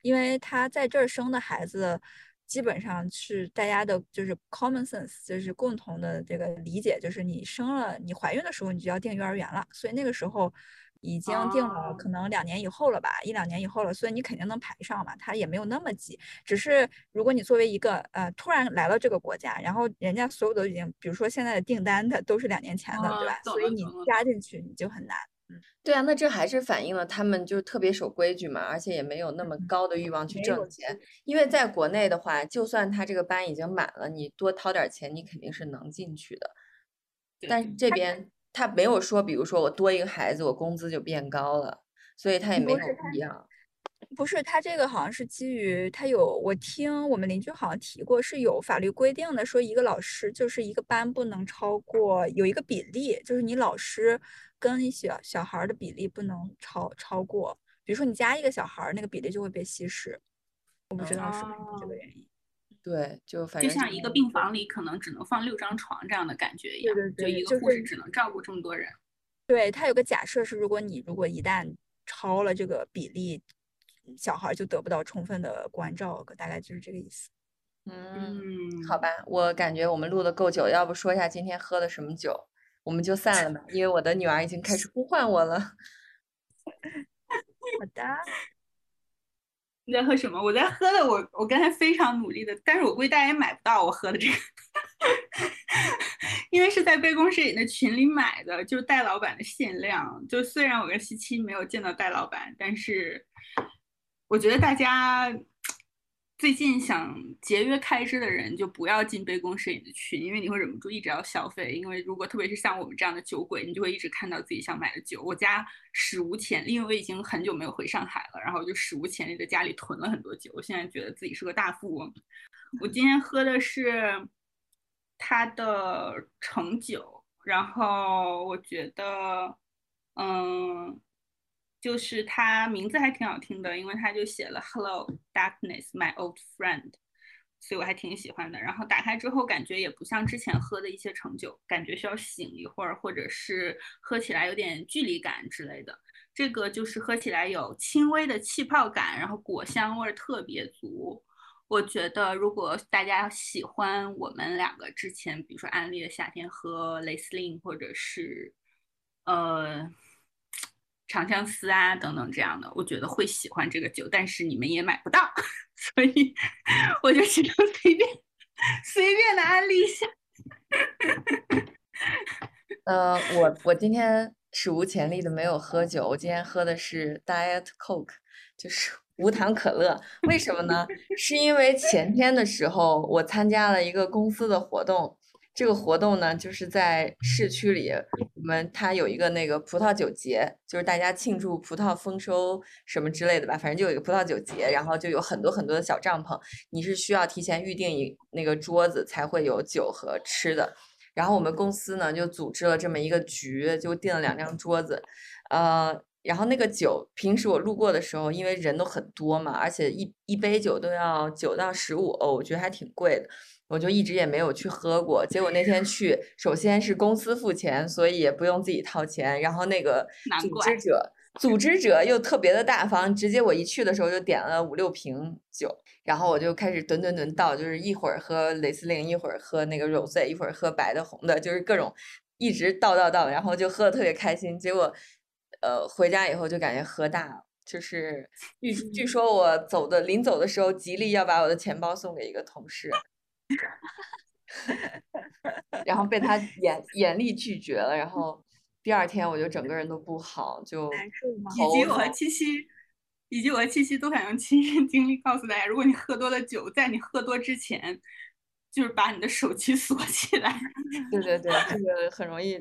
因为他在这儿生的孩子基本上是大家的就是 common sense，就是共同的这个理解，就是你生了你怀孕的时候你就要订幼儿园了，所以那个时候。已经定了，可能两年以后了吧，一两年以后了，所以你肯定能排上嘛。他也没有那么急，只是如果你作为一个呃突然来了这个国家，然后人家所有的已经，比如说现在的订单的都是两年前的，对吧？所以你加进去你就很难。嗯，对啊，那这还是反映了他们就特别守规矩嘛，而且也没有那么高的欲望去挣钱。因为在国内的话，就算他这个班已经满了，你多掏点钱，你肯定是能进去的。但是这边。他没有说，比如说我多一个孩子，我工资就变高了，所以他也没有一样。不是他这个好像是基于他有，我听我们邻居好像提过，是有法律规定的，说一个老师就是一个班不能超过有一个比例，就是你老师跟小小孩的比例不能超超过，比如说你加一个小孩，那个比例就会被稀释。我不知道是不是这个原因。对，就反正就像一个病房里可能只能放六张床这样的感觉一样，就一个护士只能照顾这么多人。对他有个假设是，如果你如果一旦超了这个比例，小孩就得不到充分的关照，大概就是这个意思。嗯，好吧，我感觉我们录的够久，要不说一下今天喝的什么酒，我们就散了吧，因为我的女儿已经开始呼唤我了。好的。你在喝什么？我在喝的，我我刚才非常努力的，但是我估计大家也买不到我喝的这个，因为是在杯弓蛇影的群里买的，就是戴老板的限量。就虽然我跟西七没有见到戴老板，但是我觉得大家。最近想节约开支的人就不要进杯弓蛇影的群，因为你会忍不住一直要消费。因为如果特别是像我们这样的酒鬼，你就会一直看到自己想买的酒。我家史无前例，因为我已经很久没有回上海了，然后就史无前例的家里囤了很多酒。我现在觉得自己是个大富翁。我今天喝的是他的橙酒，然后我觉得，嗯。就是它名字还挺好听的，因为它就写了 “Hello Darkness, my old friend”，所以我还挺喜欢的。然后打开之后，感觉也不像之前喝的一些成酒，感觉需要醒一会儿，或者是喝起来有点距离感之类的。这个就是喝起来有轻微的气泡感，然后果香味特别足。我觉得如果大家喜欢我们两个之前，比如说安利的夏天喝雷司令，或者是呃。长相思啊，等等这样的，我觉得会喜欢这个酒，但是你们也买不到，所以我就只能随便随便的安利一下。呃，我我今天史无前例的没有喝酒，我今天喝的是 Diet Coke，就是无糖可乐。为什么呢？是因为前天的时候我参加了一个公司的活动。这个活动呢，就是在市区里，我们它有一个那个葡萄酒节，就是大家庆祝葡萄丰收什么之类的吧，反正就有一个葡萄酒节，然后就有很多很多的小帐篷，你是需要提前预定一那个桌子才会有酒和吃的。然后我们公司呢就组织了这么一个局，就订了两张桌子，呃，然后那个酒，平时我路过的时候，因为人都很多嘛，而且一一杯酒都要九到十五欧，我觉得还挺贵的，我就一直也没有去喝过。结果那天去，首先是公司付钱，所以也不用自己掏钱。然后那个组织者，组织者又特别的大方，直接我一去的时候就点了五六瓶酒，然后我就开始吨吨吨倒，就是一会儿喝雷司令，一会儿喝那个 rose，一会儿喝白的、红的，就是各种一直倒倒倒，然后就喝的特别开心。结果。呃，回家以后就感觉喝大了，就是 据据说我走的临走的时候，极力要把我的钱包送给一个同事，然后被他严严厉拒绝了。然后第二天我就整个人都不好，就以及我和七七，以及我和七七都想用亲身经历告诉大家：如果你喝多了酒，在你喝多之前，就是把你的手机锁起来。对对对，这个很容易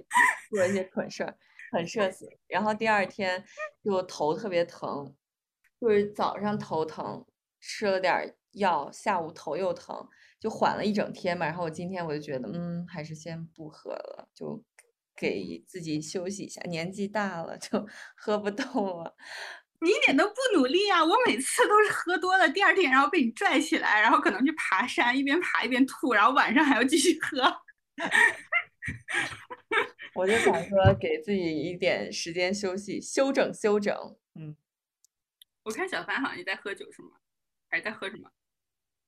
做一些蠢事儿。很社死，然后第二天就头特别疼，就是早上头疼，吃了点药，下午头又疼，就缓了一整天嘛。然后我今天我就觉得，嗯，还是先不喝了，就给自己休息一下。年纪大了就 喝不动了。你一点都不努力啊！我每次都是喝多了，第二天然后被你拽起来，然后可能去爬山，一边爬一边吐，然后晚上还要继续喝。我就想说，给自己一点时间休息、休整、休整。嗯，我看小凡好像也在喝酒，是吗？还是在喝什么？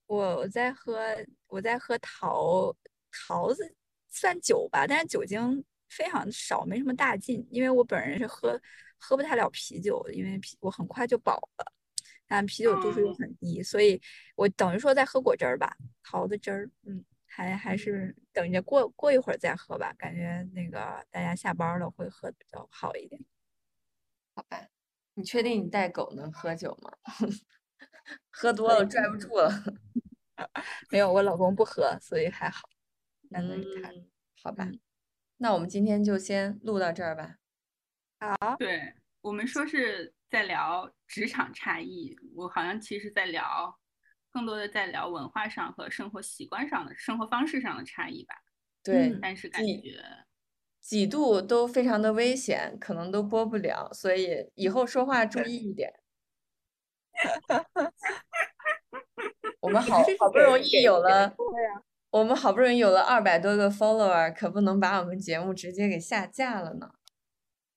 我我在喝，我在喝桃桃子，算酒吧，但是酒精非常少，没什么大劲。因为我本人是喝喝不太了啤酒，因为啤我很快就饱了，但啤酒度数又很低，所以我等于说在喝果汁儿吧，桃子汁儿。嗯。还还是等着过过一会儿再喝吧，感觉那个大家下班了会喝比较好一点。好吧，你确定你带狗能喝酒吗？喝多了拽不住了。没有，我老公不喝，所以还好。难得一看，好吧。那我们今天就先录到这儿吧。好。对我们说是在聊职场差异，我好像其实在聊。更多的在聊文化上和生活习惯上的生活方式上的差异吧。对，但是感觉几度都非常的危险，可能都播不了，所以以后说话注意一点。我们好好不容易有了，我们好不容易有了二百多个 follower，可不能把我们节目直接给下架了呢。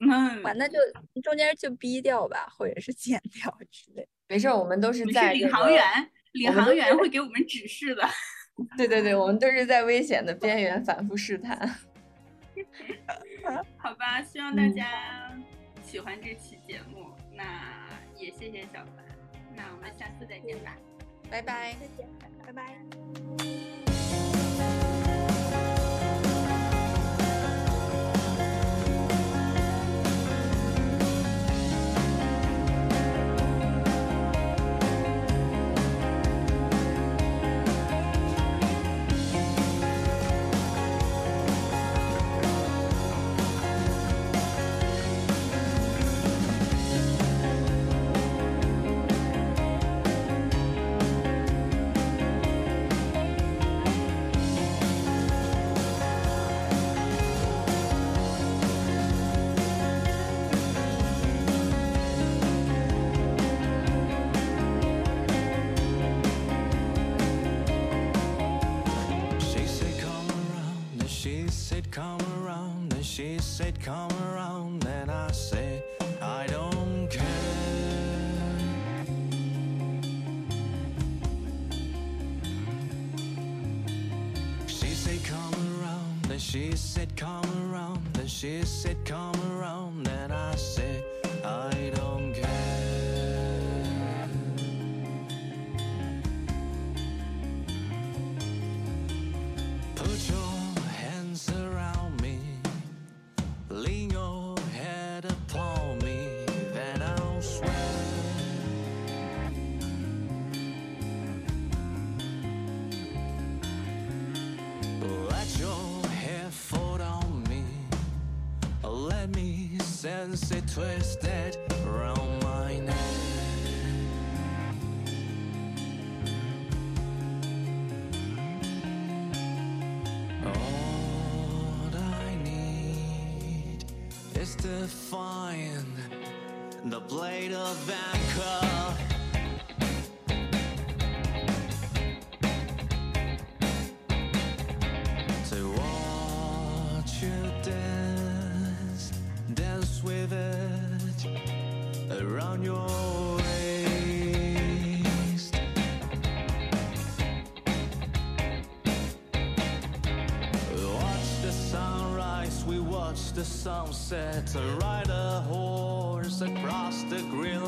嗯，那就中间就逼掉吧，或者是剪掉之类。没事，我们都是在领航员。领航员会给我们指示的。对对对，我们都是在危险的边缘反复试探。好吧，希望大家喜欢这期节目。那也谢谢小凡。那我们下次再见吧，拜拜，再见，拜拜。come around then I say I don't care. She said come around then she said come around then she said twist sunset, ride a horse across the green